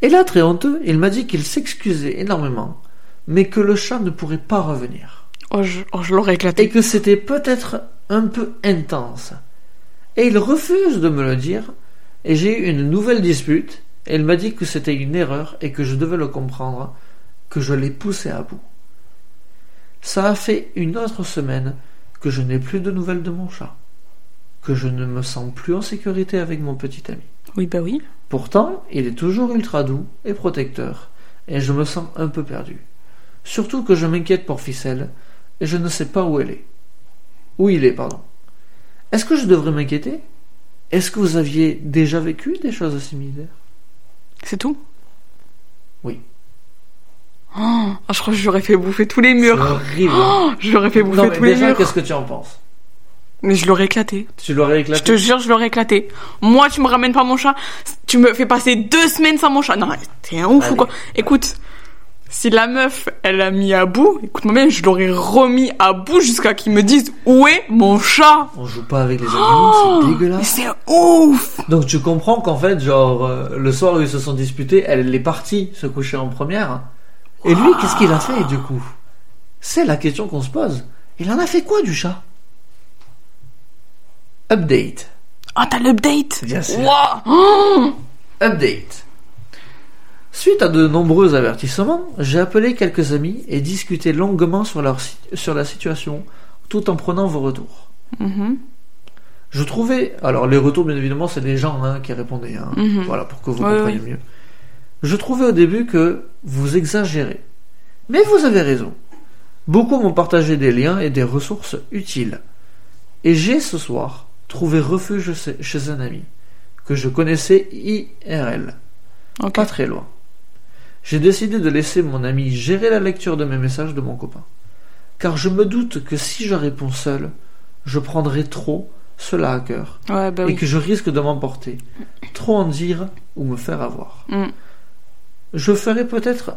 Et là, très honteux, il m'a dit qu'il s'excusait énormément, mais que le chat ne pourrait pas revenir. Oh, je, oh, je l'aurais éclaté. Et que c'était peut-être un peu intense. Et il refuse de me le dire, et j'ai eu une nouvelle dispute, et il m'a dit que c'était une erreur et que je devais le comprendre, que je l'ai poussé à bout. Ça a fait une autre semaine que je n'ai plus de nouvelles de mon chat, que je ne me sens plus en sécurité avec mon petit ami. Oui, bah oui. Pourtant, il est toujours ultra doux et protecteur, et je me sens un peu perdu. Surtout que je m'inquiète pour Ficelle, et je ne sais pas où elle est. Où il est, pardon. Est-ce que je devrais m'inquiéter? Est-ce que vous aviez déjà vécu des choses similaires? C'est tout? Oui. Oh, ah, je crois que j'aurais fait bouffer tous les C'est murs. horrible. Oh, je l'aurais fait bouffer non, mais tous les murs. qu'est-ce que tu en penses? Mais je l'aurais éclaté. Tu l'aurais Je éclaté te jure, je l'aurais éclaté. Moi, tu me ramènes pas mon chat. Tu me fais passer deux semaines sans mon chat. Non, t'es un ouf Allez. ou quoi? Écoute, si la meuf, elle a mis à bout, écoute-moi bien, je l'aurais remis à bout jusqu'à qu'ils me disent où est mon chat? On joue pas avec les animaux, c'est Oh, Mais dégueulasse. c'est ouf Donc tu comprends qu'en fait, genre, euh, le soir où ils se sont disputés, elle est partie se coucher en première. Et lui, qu'est-ce qu'il a fait du coup? C'est la question qu'on se pose. Il en a fait quoi du chat? Update. Ah, t'as l'update? Bien sûr. Oh Update. Suite à de nombreux avertissements, j'ai appelé quelques amis et discuté longuement sur, leur sur la situation, tout en prenant vos retours. Mhm. Je trouvais, alors les retours bien évidemment c'est les gens hein, qui répondaient, hein. Mhm. voilà pour que vous Oui, compreniez oui. mieux. Je trouvais au début que vous exagérez, mais vous avez raison. Beaucoup m'ont partagé des liens et des ressources utiles, et j'ai ce soir trouvé refuge chez- un ami que je connaissais IRL, pas très loin. J'ai décidé de laisser mon ami gérer la lecture de mes messages de mon copain, car je me doute que si je réponds seul, je prendrai trop cela à cœur Ouais, bah et que je risque de m'emporter, trop en dire ou me faire avoir. Mm. Je ferai peut-être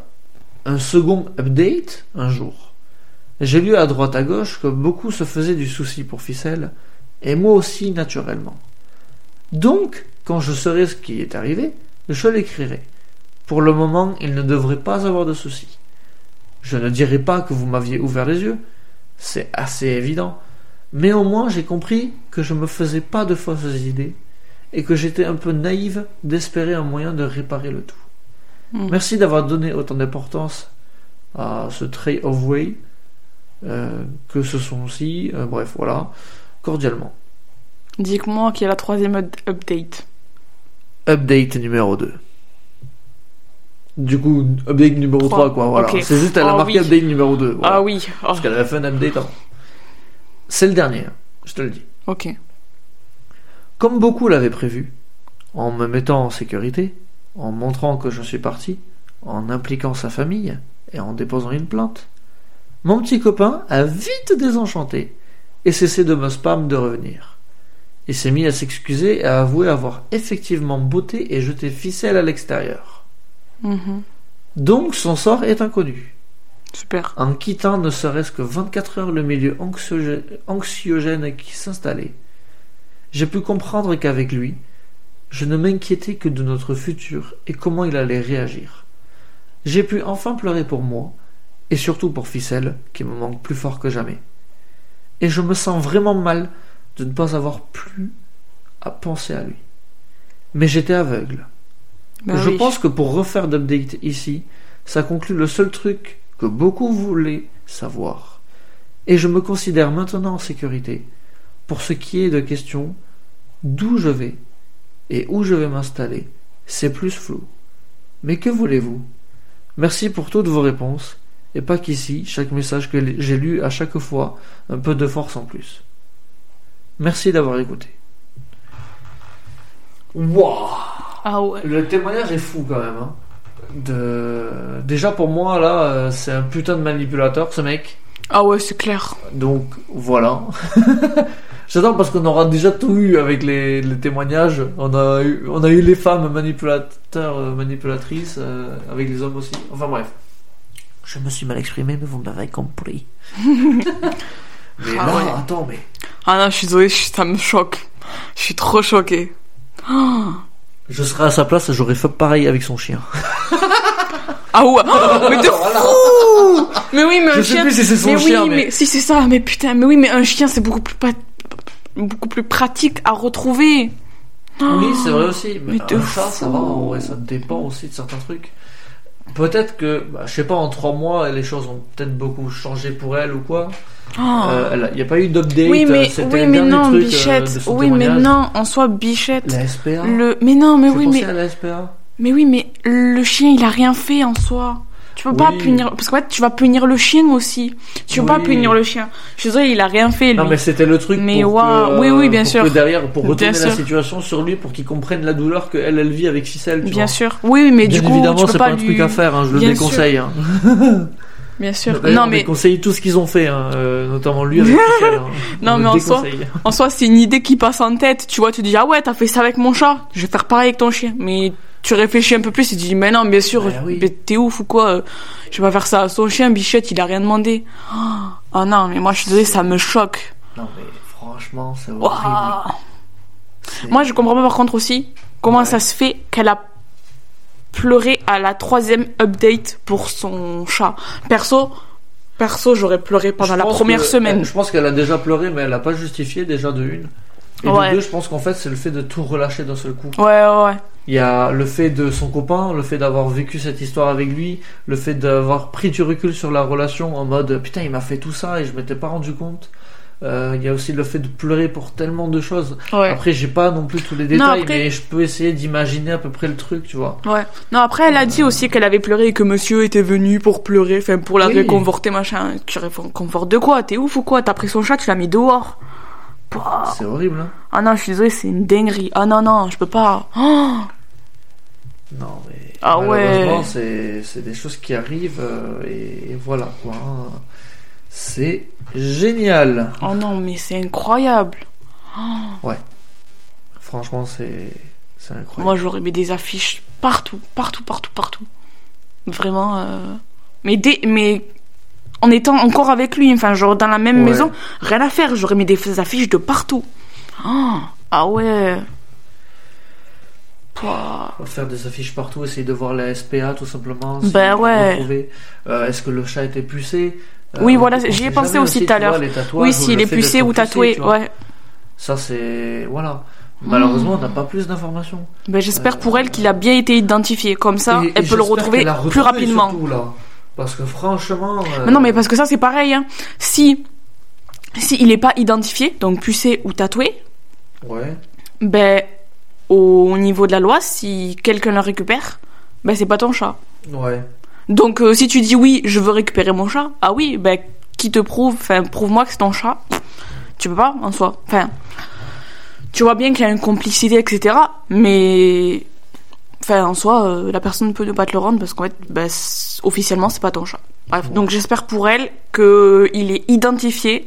un second update un jour. J'ai lu à droite à gauche que beaucoup se faisaient du souci pour Ficelle, et moi aussi naturellement. Donc, quand je saurai ce qui est arrivé, je l'écrirai. Pour le moment, il ne devrait pas avoir de soucis. Je ne dirai pas que vous m'aviez ouvert les yeux, c'est assez évident, mais au moins j'ai compris que je me faisais pas de fausses idées et que j'étais un peu naïve d'espérer un moyen de réparer le tout. Mm. Merci d'avoir donné autant d'importance à ce trait of way euh, que ce sont aussi, euh, bref voilà, cordialement. Dis-moi qu'il y a la troisième up- update. Update numéro 2. Du coup, update numéro Trois. 3, quoi, voilà. C'est juste, elle a Oh marqué oui. update numéro 2. voilà. Ah oui. Oh, Parce qu'elle avait fait un update avant. C'est le dernier, je te le dis. ok. Comme beaucoup l'avaient prévu, en me mettant en sécurité, en montrant que je suis parti, en impliquant sa famille et en déposant une plainte, mon petit copain a vite désenchanté et cessé de me spam de revenir. Il s'est mis à s'excuser et à avouer avoir effectivement botté et jeté ficelle à l'extérieur. Mhm. Donc son sort est inconnu. Super. En quittant ne serait-ce que 24 heures le milieu anxiogène, anxiogène qui s'installait, j'ai pu comprendre qu'avec lui, je ne m'inquiétais que de notre futur et comment il allait réagir. J'ai pu enfin pleurer pour moi, et surtout pour Ficelle, qui me manque plus fort que jamais. Et je me sens vraiment mal de ne pas avoir plus à penser à lui. Mais j'étais aveugle. Bah je oui. pense que pour refaire d'update ici, ça conclut le seul truc que beaucoup voulaient savoir. Et je me considère maintenant en sécurité. Pour ce qui est de questions, d'où je vais et où je vais m'installer, c'est plus flou. Mais que voulez-vous? Merci pour toutes vos réponses, et pas qu'ici, chaque message que j'ai lu à chaque fois, un peu de force en plus. Merci d'avoir écouté. Waouh Ah ouais. le témoignage est fou quand même. hein. De... Déjà pour moi là, euh, c'est un putain de manipulateur ce mec. Ah ouais, c'est clair. Donc voilà. [LAUGHS] J'adore parce qu'on aura déjà tout eu avec les, les témoignages. On a, eu, on a eu les femmes manipulateurs, euh, manipulatrices, euh, avec les hommes aussi. Enfin bref. Je me suis mal exprimé, mais vous m'avez compris. [LAUGHS] mais Ah là, ouais. attends, mais Ah non, je suis désolée, je- ça me choque. Je suis trop choquée. [GASPS] je serais à sa place, j'aurais fait pareil avec son chien. [LAUGHS] Ah ouais. Oh, mais de fou Mais oui, mais un Je sais chien. plus si c'est son mais chien, oui, mais- mais si c'est ça, mais putain, mais oui, mais un chien c'est beaucoup plus pas- beaucoup plus pratique à retrouver. Oui, c'est vrai aussi. Mais, mais de un chat, ça va, fou. en vrai, ça dépend aussi de certains trucs. Peut-être que, bah, je sais pas, en trois mois, les choses ont peut-être beaucoup changé pour elle ou quoi. Oh. Euh, il n'y a pas eu d'update. oui, mais c'était oui, le mais non, truc, euh, Bichette. oui, mais non, en soi, Bichette. La SPA. Le, mais non, mais oui, mais à la SPA. Mais oui, mais le chien, il a rien fait en soi. Tu peux pas Oui. punir parce qu'en fait, tu vas punir le chien aussi. Tu peux pas Oui. punir le chien. Je suis désolée, il a rien fait lui. Non, mais c'était le truc Mais pour que, oui, oui, bien pour sûr. que derrière, pour Bien retourner la sûr. situation sur lui, pour qu'il comprenne la douleur que elle, elle vit avec ficelle. Bien vois. sûr. Oui, mais Bien du coup, évidemment, c'est pas, pas un lui... truc à faire, hein, je le Bien déconseille. Hein. Bien sûr. Non, on mais déconseille tout ce qu'ils ont fait, hein, euh, notamment lui avec [LAUGHS] ficelle. Non, On mais en soi- en soi, c'est une idée qui passe en tête. Tu vois, tu dis ah ouais, t'as fait ça avec mon chat. Je vais faire pareil avec ton chien. Mais tu réfléchis un peu plus et tu dis mais non, bien sûr, oui. mais t'es ouf ou quoi euh, Je vais pas faire ça à son chien. Bichette, il a rien demandé. Oh non, mais moi je suis désolée, ça me choque. Non, mais franchement, c'est horrible. Waouh. C'est- Moi, je comprends pas par contre aussi comment Ouais. ça se fait qu'elle a pleuré à la troisième update pour son chat. Perso, perso, j'aurais pleuré pendant Je la première que- semaine. Je pense qu'elle a déjà pleuré, mais elle a pas justifié déjà de une. Et Ouais. de deux, je pense qu'en fait, c'est le fait de tout relâcher d'un seul coup. Ouais, ouais, ouais. Il y a le fait de son copain, le fait d'avoir vécu cette histoire avec lui, le fait d'avoir pris du recul sur la relation en mode putain, il m'a fait tout ça et je m'étais pas rendu compte. Euh, il y a aussi le fait de pleurer pour tellement de choses. Ouais. Après, j'ai pas non plus tous les détails, après- mais je peux essayer d'imaginer à peu près le truc, tu vois. Ouais. Non, après, elle a dit aussi qu'elle avait pleuré et que monsieur était venu pour pleurer, enfin, pour la Oui. réconforter, machin. Tu réconfortes de quoi? T'es ouf ou quoi? T'as pris son chat, tu l'as mis dehors. C'est horrible, hein. Ah non, je suis désolée, c'est une dinguerie. Ah non, non, je peux pas. Oh Non, mais Ah ouais. malheureusement, c'est c'est des choses qui arrivent euh, et, et voilà quoi. hein. C'est génial. Oh non, mais c'est incroyable. Franchement, c'est c'est incroyable. Moi, j'aurais mis des affiches partout, partout, partout, partout. Vraiment. euh, Mais, dès... mais en étant encore avec lui, enfin, genre dans la même Ouais. maison, rien à faire. J'aurais mis des affiches de partout. Oh, Ah ouais. Pouah. Faire des affiches partout, essayer de voir la SPA tout simplement. si Ben ouais. euh, Est-ce que le chat était pucé? Euh, Oui, voilà, j'y ai pensé aussi tout à l'heure. Oui, ou s'il est pucé ou tatoué, ouais. Ça c'est voilà. Malheureusement, on n'a pas plus d'informations. Ben, j'espère Euh, pour elle qu'il a bien été identifié. Comme ça, Et- et elle peut le retrouver plus rapidement. surtout, là. Parce que franchement. euh, Mais non, mais parce que ça, c'est pareil. Hein. Si, si il n'est pas identifié, donc pucé ou tatoué, Ouais. ben, au niveau de la loi, si quelqu'un le récupère, ben, c'est pas ton chat. Ouais. Donc, euh, si tu dis oui, je veux récupérer mon chat, ah oui, ben, qui te prouve, enfin, prouve-moi que c'est ton chat. Tu peux pas, en soi. Enfin, tu vois bien qu'il y a une complicité, etc. Mais, enfin, en soi, euh, la personne peut ne pas te le rendre parce qu'en fait, c- officiellement, c'est pas ton chat. Bref, Ouais. donc j'espère pour elle qu'il est identifié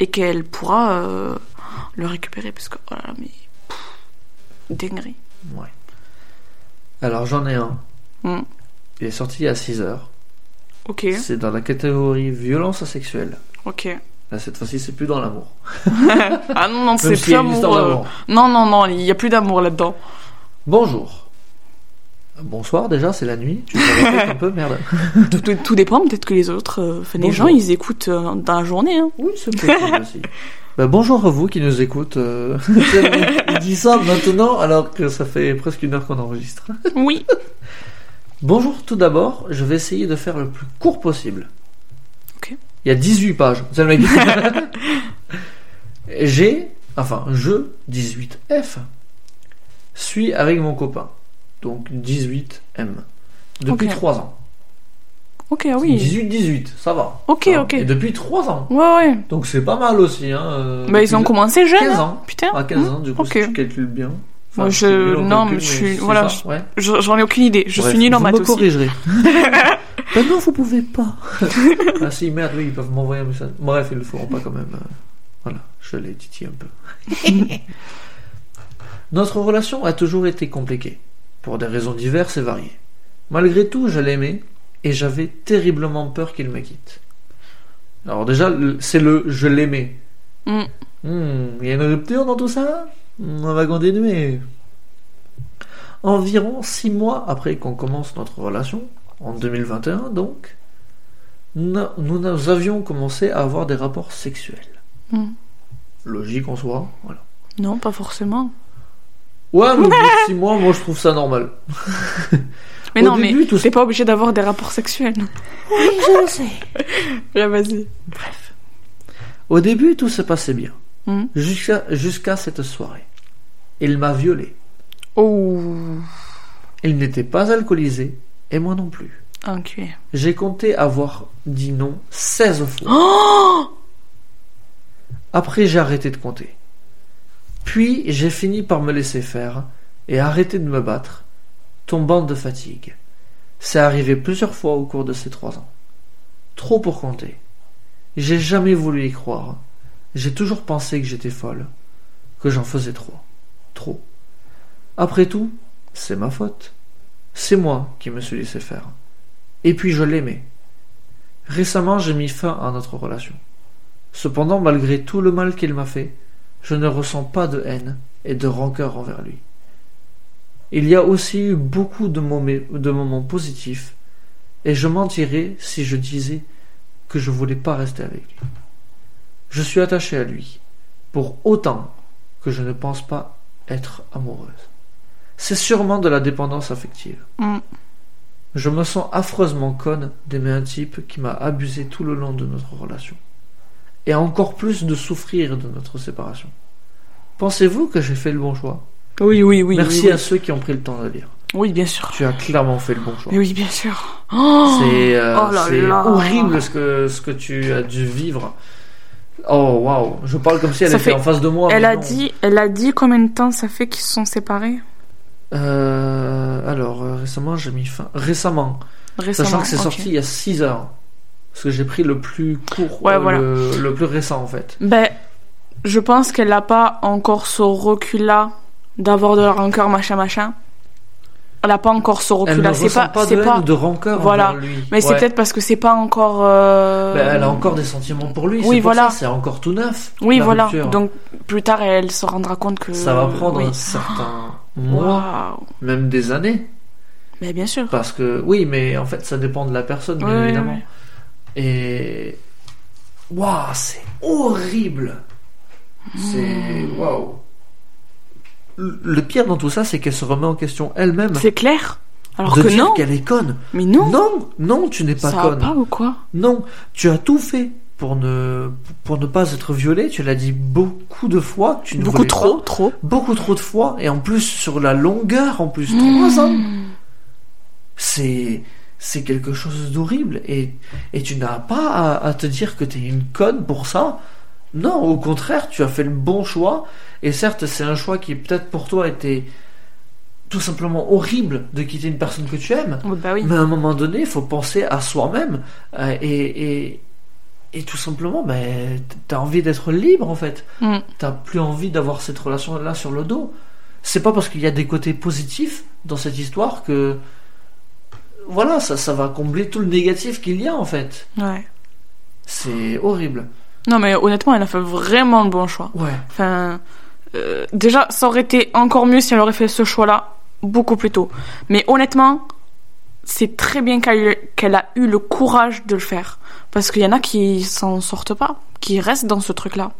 et qu'elle pourra euh, le récupérer parce que, oh là là, mais. pff, dinguerie. Ouais. Alors j'en ai un. Hmm. Il est sorti a 6 heures. Ok, C'est dans la catégorie violence sexuelle. ok. Là, cette fois-ci, c'est plus dans l'amour. [LAUGHS] Ah non, non, c'est s'il plus amour. euh. Non, non, non, il y a plus d'amour là-dedans. Bonjour. Bonsoir déjà, c'est la nuit. Tu te un peu, merde. [LAUGHS] Tout, tout- tout dépend, peut-être que les autres, euh, les gens, ils écoutent euh, dans la journée. Hein. Oui, c'est possible [LAUGHS] aussi. Bah, bonjour à vous qui nous écoutez. euh. [LAUGHS] Il dit ça maintenant alors que ça fait presque une heure qu'on enregistre. Oui. Bonjour tout d'abord, je vais essayer de faire le plus court possible. Ok. Il y a 18 pages. C'est le mec. J'ai, enfin, je, 18F, suis avec mon copain. Donc 18M. Depuis Ok. 3 ans. Ok, ah oui. 18-18, ça va. Ok, Ça va. ok. Et depuis 3 ans. Ouais, ouais. Donc c'est pas mal aussi. Hein, euh, Bah, ils ont commencé jeunes. 15 hein. ans. Putain. À 15 ans, du coup, si tu calcules bien. Moi, je- non, mais je suis- voilà, ça, ouais. Je- J'en ai aucune idée. Je Bref, suis nulle en vous maths me aussi. corrigerez. [LAUGHS] ben non, vous pouvez pas. ah si, merde, oui, ils peuvent m'envoyer un message. Bref, ils le feront pas quand même. euh, Voilà, je l'ai titillé un peu. [LAUGHS] Notre relation a toujours été compliquée, pour des raisons diverses et variées. Malgré tout, je l'aimais et j'avais terriblement peur qu'il me quitte. Alors déjà, c'est le je l'aimais. Mm. Hmm, il y a une rupture dans tout ça? Hmm, On va continuer. Environ six mois après qu'on commence notre relation, en 2021 donc, nous, nous avions commencé à avoir des rapports sexuels. Mm. Logique en soi, voilà. Non, pas forcément. Ouais, mais au bout de [LAUGHS] six mois, moi je trouve ça normal. [LAUGHS] Mais Au non, début, mais tout t'es pas obligé d'avoir des rapports sexuels. Oui, [LAUGHS] je le sais. Vas-y. Au début, tout se passait bien, Hmm. jusqu'à cette soirée. Il m'a violé. Oh, Il n'était pas alcoolisé, et moi non plus. enculé. J'ai compté avoir dit non 16 fois. Oh [GASPS] Après, j'ai arrêté de compter. Puis, j'ai fini par me laisser faire et arrêter de me battre, tombant de fatigue. C'est arrivé plusieurs fois au cours de ces trois ans. Trop pour compter. J'ai jamais voulu y croire. J'ai toujours pensé que j'étais folle, que j'en faisais trop. Trop. Après tout, c'est ma faute. C'est moi qui me suis laissé faire. Et puis je l'aimais. Récemment, j'ai mis fin à notre relation. Cependant, malgré tout le mal qu'il m'a fait, je ne ressens pas de haine et de rancœur envers lui. Il y a aussi eu beaucoup de moments, de moments positifs, et je mentirais si je disais que je voulais pas rester avec lui. Je suis attaché à lui, pour autant que je ne pense pas être amoureuse. C'est sûrement de la dépendance affective. Hmm. Je me sens affreusement conne d'aimer un type qui m'a abusé tout le long de notre relation. Et encore plus de souffrir de notre séparation. Pensez-vous que j'ai fait le bon choix? Oui, oui, oui. Merci oui, à ceux qui ont pris le temps de lire. oui. Bien sûr. Tu as clairement fait le bon choix. Mais oui, bien sûr. Oh C'est euh, Oh horrible ce que, ce que tu as dû vivre. Oh waouh, je parle comme si elle Ça était fait- en face de moi. Elle a non. dit, elle a dit combien de temps ça fait qu'ils se sont séparés? Euh, alors euh, récemment j'ai mis fin. Récemment, récemment. sachant que c'est sorti il y a 6 heures. Parce que j'ai pris le plus court, Ouais, euh, voilà. le, le plus récent en fait. Ben, je pense qu'elle n'a pas encore ce recul-là d'avoir de la rancœur, machin, machin. Elle n'a pas encore ce recul-là. C'est pas, pas, de haine pas. ou de rancœur Voilà. lui. Mais c'est peut-être parce que c'est pas encore. euh, Ben, elle a encore des sentiments pour lui. Oui, voilà. c'est encore tout neuf. Oui, voilà. rupture. Donc plus tard, elle se rendra compte que. ça va prendre Oui. un certain [GASPS] mois, même des années. Mais bien sûr. Parce que oui, mais en fait, ça dépend de la personne, bien évidemment. ouais. Et waouh, c'est horrible. C'est Hmm. waouh. Le pire dans tout ça, c'est qu'elle se remet en question elle-même. C'est clair. Alors de que dire non. qu'elle est conne. Mais non. Non, non, tu n'es pas ça va conne. pas ou quoi? Non, tu as tout fait pour ne pour ne pas être violée. Tu l'as dit beaucoup de fois. Tu ne Beaucoup trop, pas. trop. beaucoup trop de fois, et en plus sur la longueur, en plus trois ans. C'est c'est quelque chose d'horrible et et tu n'as pas à, à te dire que tu es une conne pour ça. Non, au contraire, tu as fait le bon choix. Et certes, c'est un choix qui peut-être pour toi était tout simplement horrible de quitter une personne que tu aimes. Ouais, bah oui. Mais à un moment donné, il faut penser à soi-même euh, et, et, et tout simplement, ben, t'as envie d'être libre en fait. Mm. T'as plus envie d'avoir cette relation-là sur le dos. C'est pas parce qu'il y a des côtés positifs dans cette histoire que voilà, ça, ça va combler tout le négatif qu'il y a en fait. Ouais. C'est horrible. Non, mais honnêtement, elle a fait vraiment le bon choix. Ouais. Enfin, euh, déjà, ça aurait été encore mieux si elle aurait fait ce choix-là beaucoup plus tôt. Mais honnêtement, c'est très bien qu'elle qu'elle a eu le courage de le faire. Parce qu'il y en a qui s'en sortent pas, qui restent dans ce truc-là.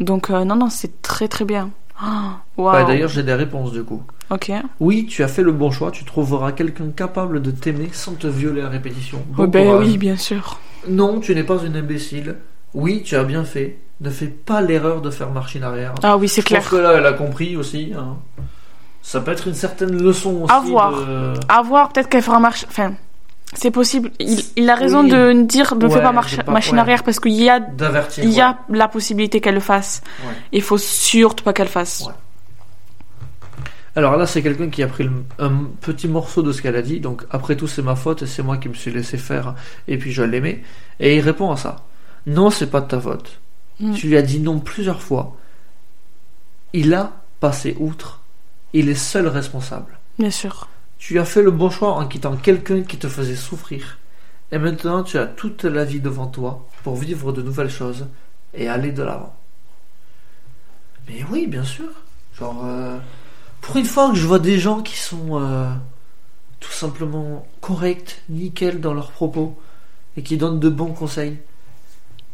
Donc, euh, non, non, c'est très très bien. Ah, Waouh. Ouais, D'ailleurs, j'ai des réponses du coup. ok. Oui, tu as fait le bon choix, tu trouveras quelqu'un capable de t'aimer sans te violer à répétition. Bon ben oui, bien sûr. Non, tu n'es pas une imbécile. Oui, tu as bien fait. Ne fais pas l'erreur de faire marche en arrière. Ah oui, c'est Je clair. pense que là, elle a compris aussi. hein. Ça peut être une certaine leçon aussi. À voir. de- À voir, peut-être qu'elle fera marche. Enfin, c'est possible. Il, il a raison Oui. de dire ne Ouais, fais pas marche, j'ai pas- machine ouais. arrière parce qu'il y a, D'avertir. il y ouais. a la possibilité qu'elle le fasse. Il faut surtout pas qu'elle fasse. Ouais. Alors là, c'est quelqu'un qui a pris le- un petit morceau de ce qu'elle a dit. Donc, après tout, c'est ma faute et c'est moi qui me suis laissé faire. Et puis, je l'aimais. Et il répond à ça. Non, c'est pas de ta faute. Mm. Tu lui as dit non plusieurs fois. Il a passé outre. Il est seul responsable. Bien sûr. Tu as fait le bon choix en quittant quelqu'un qui te faisait souffrir. Et maintenant, tu as toute la vie devant toi pour vivre de nouvelles choses et aller de l'avant. Mais oui, bien sûr. Genre, euh, pour une fois que je vois des gens qui sont euh, tout simplement corrects, nickel dans leurs propos et qui donnent de bons conseils.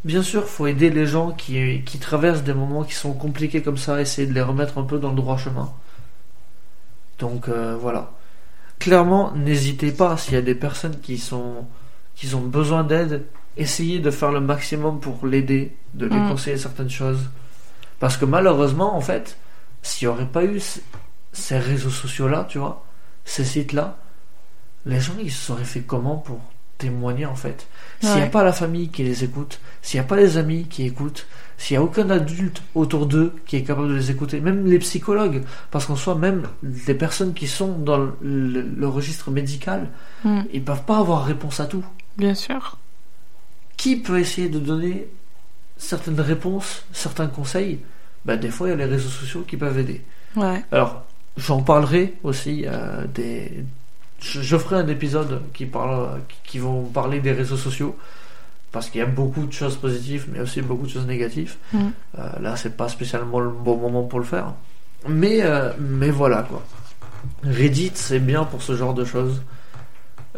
Bien sûr, faut aider les gens qui, qui traversent des moments qui sont compliqués comme ça, essayer de les remettre un peu dans le droit chemin. Donc euh, voilà. Clairement, n'hésitez pas s'il y a des personnes qui sont qui ont besoin d'aide, essayez de faire le maximum pour l'aider, de lui Mm. conseiller certaines choses. Parce que malheureusement, en fait, s'il n'y aurait pas eu ces réseaux sociaux-là, tu vois, ces sites-là, les gens, ils se seraient fait comment pour témoigner, en fait S'il n'y a pas la famille qui les écoute, s'il n'y a pas les amis qui écoutent, s'il n'y a aucun adulte autour d'eux qui est capable de les écouter, même les psychologues, parce qu'en soi, même les personnes qui sont dans le, le- le registre médical, Mm. ils peuvent pas avoir réponse à tout. Bien sûr. Qui peut essayer de donner certaines réponses, certains conseils? Ben, Des fois, il y a les réseaux sociaux qui peuvent aider. Ouais. Alors, j'en parlerai aussi euh, des. Je, je ferai un épisode qui parle, qui, qui vont parler des réseaux sociaux parce qu'il y a beaucoup de choses positives, mais aussi beaucoup de choses négatives. Mm. Euh, là, c'est pas spécialement le bon moment pour le faire, mais euh, mais voilà quoi. Reddit, c'est bien pour ce genre de choses.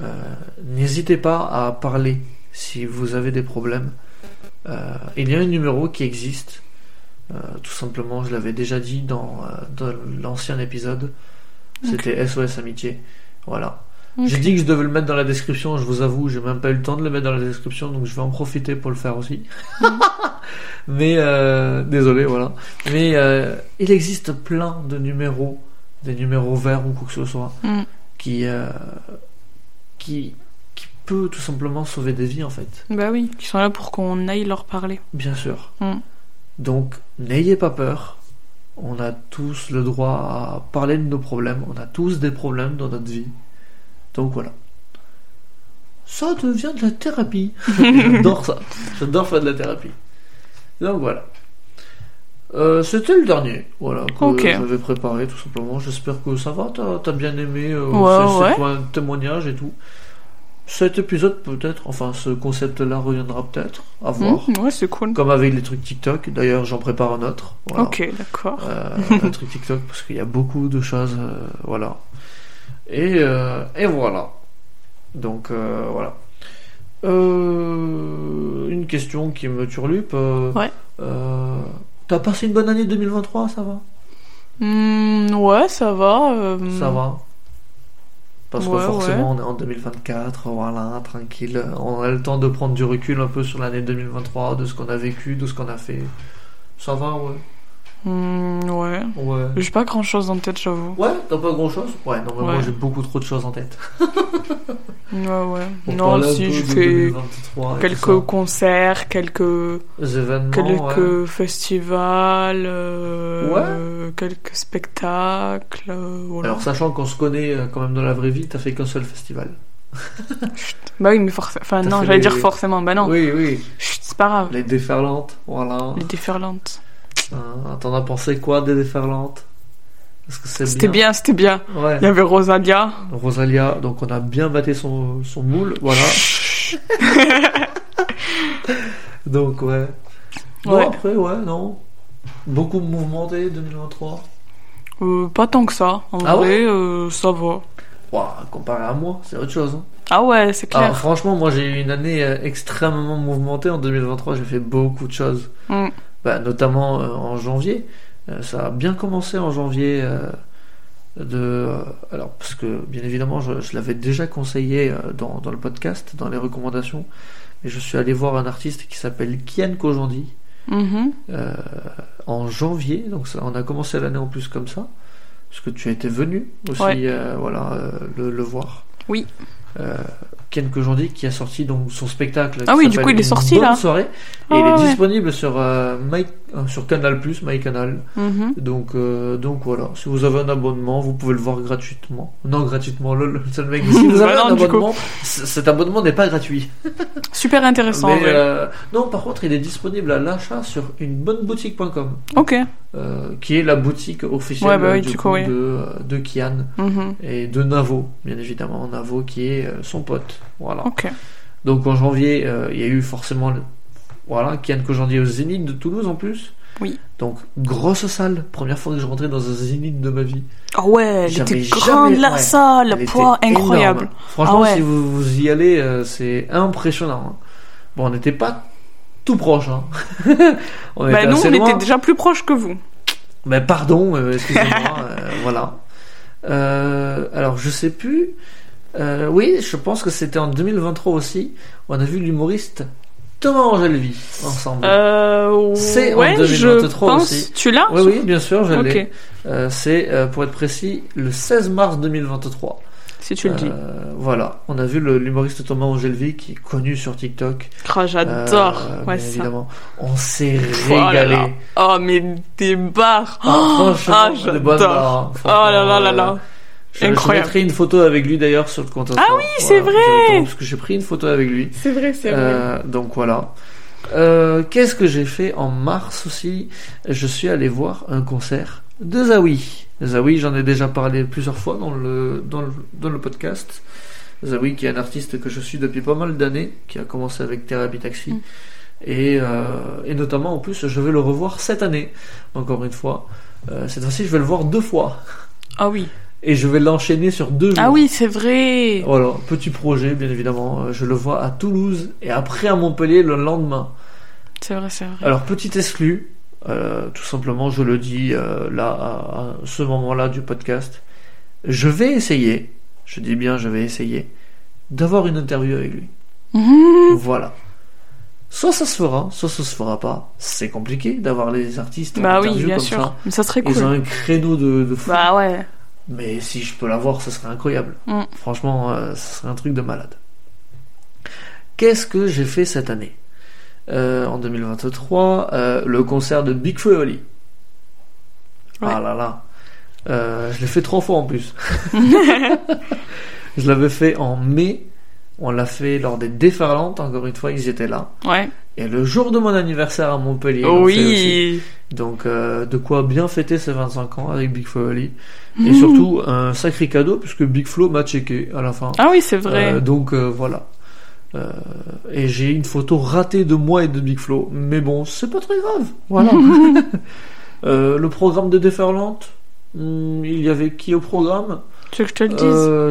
Euh, N'hésitez pas à parler si vous avez des problèmes. Il y a un numéro qui existe. Tout simplement, je l'avais déjà dit dans, dans l'ancien épisode. C'était SOS Amitié. Voilà. J'ai dit que je devais le mettre dans la description. Je vous avoue, j'ai même pas eu le temps de le mettre dans la description, donc je vais en profiter pour le faire aussi. [LAUGHS] Mais euh, désolé, voilà. Mais euh, il existe plein de numéros, des numéros verts ou quoi que ce soit, Mm. qui euh, qui qui peut tout simplement sauver des vies en fait. Bah oui, qui sont là pour qu'on aille leur parler. Bien sûr. Mm. Donc, n'ayez pas peur. On a tous le droit à parler de nos problèmes. On a tous des problèmes dans notre vie. Donc voilà. Ça devient de la thérapie. [LAUGHS] J'adore ça. J'adore faire de la thérapie. Donc voilà. Euh, C'était le dernier, voilà, que Ok. j'avais préparé tout simplement. J'espère que ça va. T'as as bien aimé euh, Ouais, ces, ces ouais. points de témoignage et tout? Cet épisode peut-être, enfin ce concept-là reviendra peut-être. À voir. Mm, ouais, c'est cool. Comme avec les trucs TikTok. D'ailleurs, j'en prépare un autre. Voilà. Ok, d'accord. Euh, un truc TikTok parce qu'il y a beaucoup de choses. euh, voilà. Et, euh, et voilà. Donc, euh, voilà. Une question qui me turlupe. Ouais. T'as passé une bonne année 2023, ça va? Mm, ouais, ça va. Ça va Parce que Ouais, forcément, on est en 2024, voilà, tranquille. On a le temps de prendre du recul un peu sur l'année 2023, de ce qu'on a vécu, de ce qu'on a fait. Ça va, ouais. mm, ouais. Ouais. J'ai pas grand chose en tête, j'avoue. Ouais, t'as pas grand chose Ouais, non, mais moi j'ai beaucoup trop de choses en tête. [LAUGHS] Ouais, ouais. On non, si je fais 2023 et quelques concerts, quelques, événements. quelques ouais. festivals, euh, quelques spectacles. euh, voilà. Alors, sachant qu'on se connaît euh, quand même dans la vraie vie, t'as fait qu'un seul festival. Bah oui, mais forcément. Enfin, non, j'allais les- dire forcément. Bah non. Oui, oui. Chut, c'est pas grave. Les déferlantes, voilà. Les déferlantes. Hein, T'en as pensé quoi des déferlantes? C'était bien, c'était bien. Ouais. Il y avait Rosalia. Rosalia, donc on a bien batté son, son moule, voilà. [LAUGHS] donc, ouais. Non, Ouais. après, ouais, non. Beaucoup mouvementé 2023. Euh, pas tant que ça. En Ah vrai, euh, ça va. Ouah, comparé à moi, c'est autre chose. hein. Ah ouais, c'est Ah, clair. franchement, moi j'ai eu une année euh, extrêmement mouvementée en 2023. J'ai fait beaucoup de choses. Mm. bah, notamment euh, en janvier. Euh, ça a bien commencé en janvier. euh, de, euh, alors, parce que bien évidemment, je, je l'avais déjà conseillé dans, dans le podcast, dans les recommandations. Mais je suis allé voir un artiste qui s'appelle Kian Kojandi Mhm. euh, en janvier. Donc, ça, on a commencé l'année en plus comme ça. Parce que tu étais venu aussi Ouais. voilà, le, le voir. Oui. Ken Kojandi qui a sorti donc son spectacle. Ah oui, du coup, il est sorti, bonne là. soirée. Ah et il est ouais. disponible sur, euh, My- euh, sur Canal Plus, MyCanal. Mhm. Donc, euh, donc voilà, si vous avez un abonnement, vous pouvez le voir gratuitement. Non, gratuitement, lol, le mec. Si [LAUGHS] vous avez Bah un non, du coup. abonnement, cet abonnement n'est pas gratuit. [LAUGHS] Super intéressant. Mais, ouais. euh, non, par contre, il est disponible à l'achat sur unebonneboutique.com, Ok. qui est la boutique officielle Ouais, bah oui, du coup, coup, oui. de, de Kian Mhm. et de Navo, bien évidemment. Navo qui est son pote. Voilà. Donc en janvier, euh, il y a eu forcément le... voilà, Kian Kojandi au Zénith de Toulouse en plus. Oui. Donc grosse salle, première fois que je rentrais dans un Zénith de ma vie. Ah ouais, elle était grande jamais- la ouais. salle, poids incroyable. énorme. Franchement, Ah ouais. si vous, vous y allez, euh, c'est impressionnant. hein. Bon, on n'était pas tout proche. Hein. [LAUGHS] on Bah était nous, on loin. était déjà plus proches que vous. Ben, pardon, euh, [LAUGHS] excusez-moi. voilà. Alors, je sais plus. Euh, oui, je pense que c'était en 2023 aussi. où On a vu l'humoriste Thomas Angelvi ensemble. Euh, C'est en ouais, 2023 je pense. aussi. Tu l'as oui, oui, bien sûr, je l'ai. Ok, Euh, c'est, pour être précis, le 16 mars 2023. si tu le dis. Voilà, on a vu l'humoriste Thomas Angelvi qui est connu sur TikTok. Oh, j'adore. Ouais, évidemment. On s'est Oh là régalé. là. Oh, mais des barres. Ah, franchement, ah, des bonnes j'adore. barres, hein. Oh là là là là. Je, je Incroyable. mettrai une photo avec lui d'ailleurs sur le compte Insta. Ah oui, c'est vrai. Parce que j'ai pris une photo avec lui. C'est vrai, c'est vrai. Euh, donc voilà. Euh, Qu'est-ce que j'ai fait en mars aussi? Je suis allé voir un concert de Zawi. Zawi, j'en ai déjà parlé plusieurs fois dans le, dans le, dans le podcast. Zawi, qui est un artiste que je suis depuis pas mal d'années, qui a commencé avec Thérapie Taxi. Mm. Et, euh, et notamment, en plus, je vais le revoir cette année, encore une fois. Cette fois-ci, je vais le voir deux fois. Ah oui. Et je vais l'enchaîner sur deux jours. Ah oui, c'est vrai. Voilà, petit projet, bien évidemment. Euh, Je le vois à Toulouse et après à Montpellier le lendemain. C'est vrai, c'est vrai. Alors, petit exclu, euh, tout simplement, je le dis euh, là, à, ce moment-là du podcast, je vais essayer, je dis bien je vais essayer, d'avoir une interview avec lui. Mhm. Voilà. Soit ça se fera, soit ça se fera pas. C'est compliqué d'avoir les artistes en Bah oui, bien comme sûr. ça. Mais ça serait Ils ont cool. un créneau de, de fou. Bah ouais. Mais si je peux l'avoir, ce serait incroyable. Mm. Franchement, euh, ce serait un truc de malade. Qu'est-ce que j'ai fait cette année Euh, En 2023, euh, le concert de Big Flo et Oli. Ouais. Ah là là. Euh, je l'ai fait trois fois en plus. [LAUGHS] je l'avais fait en mai. On l'a fait lors des déferlantes. Encore une fois, ils étaient là. Ouais. Et le jour de mon anniversaire à Montpellier. aussi. oui. Donc, euh, de quoi bien fêter ses 25 ans avec Big Flo et Oli. Et Mhm. surtout, un sacré cadeau, puisque Big Flo m'a checké à la fin. Ah oui, c'est vrai. Euh, donc, euh, voilà. Et j'ai une photo ratée de moi et de Big Flo. Mais bon, c'est pas très grave. Voilà. [LAUGHS] Le programme de Déferlante, hmm, il y avait qui au programme? Tu veux que je te le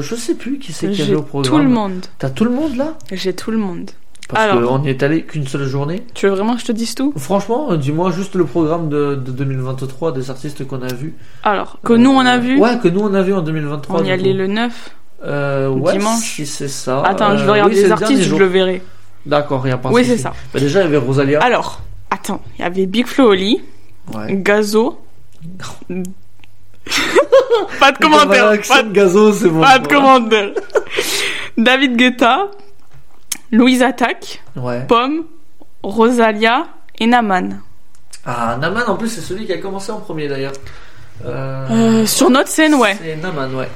dise? Je sais plus qui c'est qui avait au programme. tout le monde. T'as tout le monde là? J'ai tout le monde. Parce qu'on n'y est allé qu'une seule journée. Tu veux vraiment que je te dise tout? Franchement, euh, dis-moi juste le programme de, de 2023 des artistes qu'on a vus. Alors, que nous on a vu, Ouais, que nous on a vu en 2023. on y allait le 9. Euh, ouais, dimanche. si c'est ça. Attends, je Euh, vais regarder oui, c'est les le artistes, je le verrai. D'accord, rien pas Oui, c'est ça. Bah, déjà, il y avait Rosalia. Alors, attends, il y avait Big Flo Oli, Ouais. Gazo. [LAUGHS] pas de commentaire. Pas, de gazo, c'est bon. pas de commentaire. David Guetta, Louise Attaque, Ouais. Pomme, Rosalia et Naman. Ah, Naman, en plus, c'est celui qui a commencé en premier d'ailleurs. Euh, Euh, sur notre scène, ouais. C'est Naman, ouais.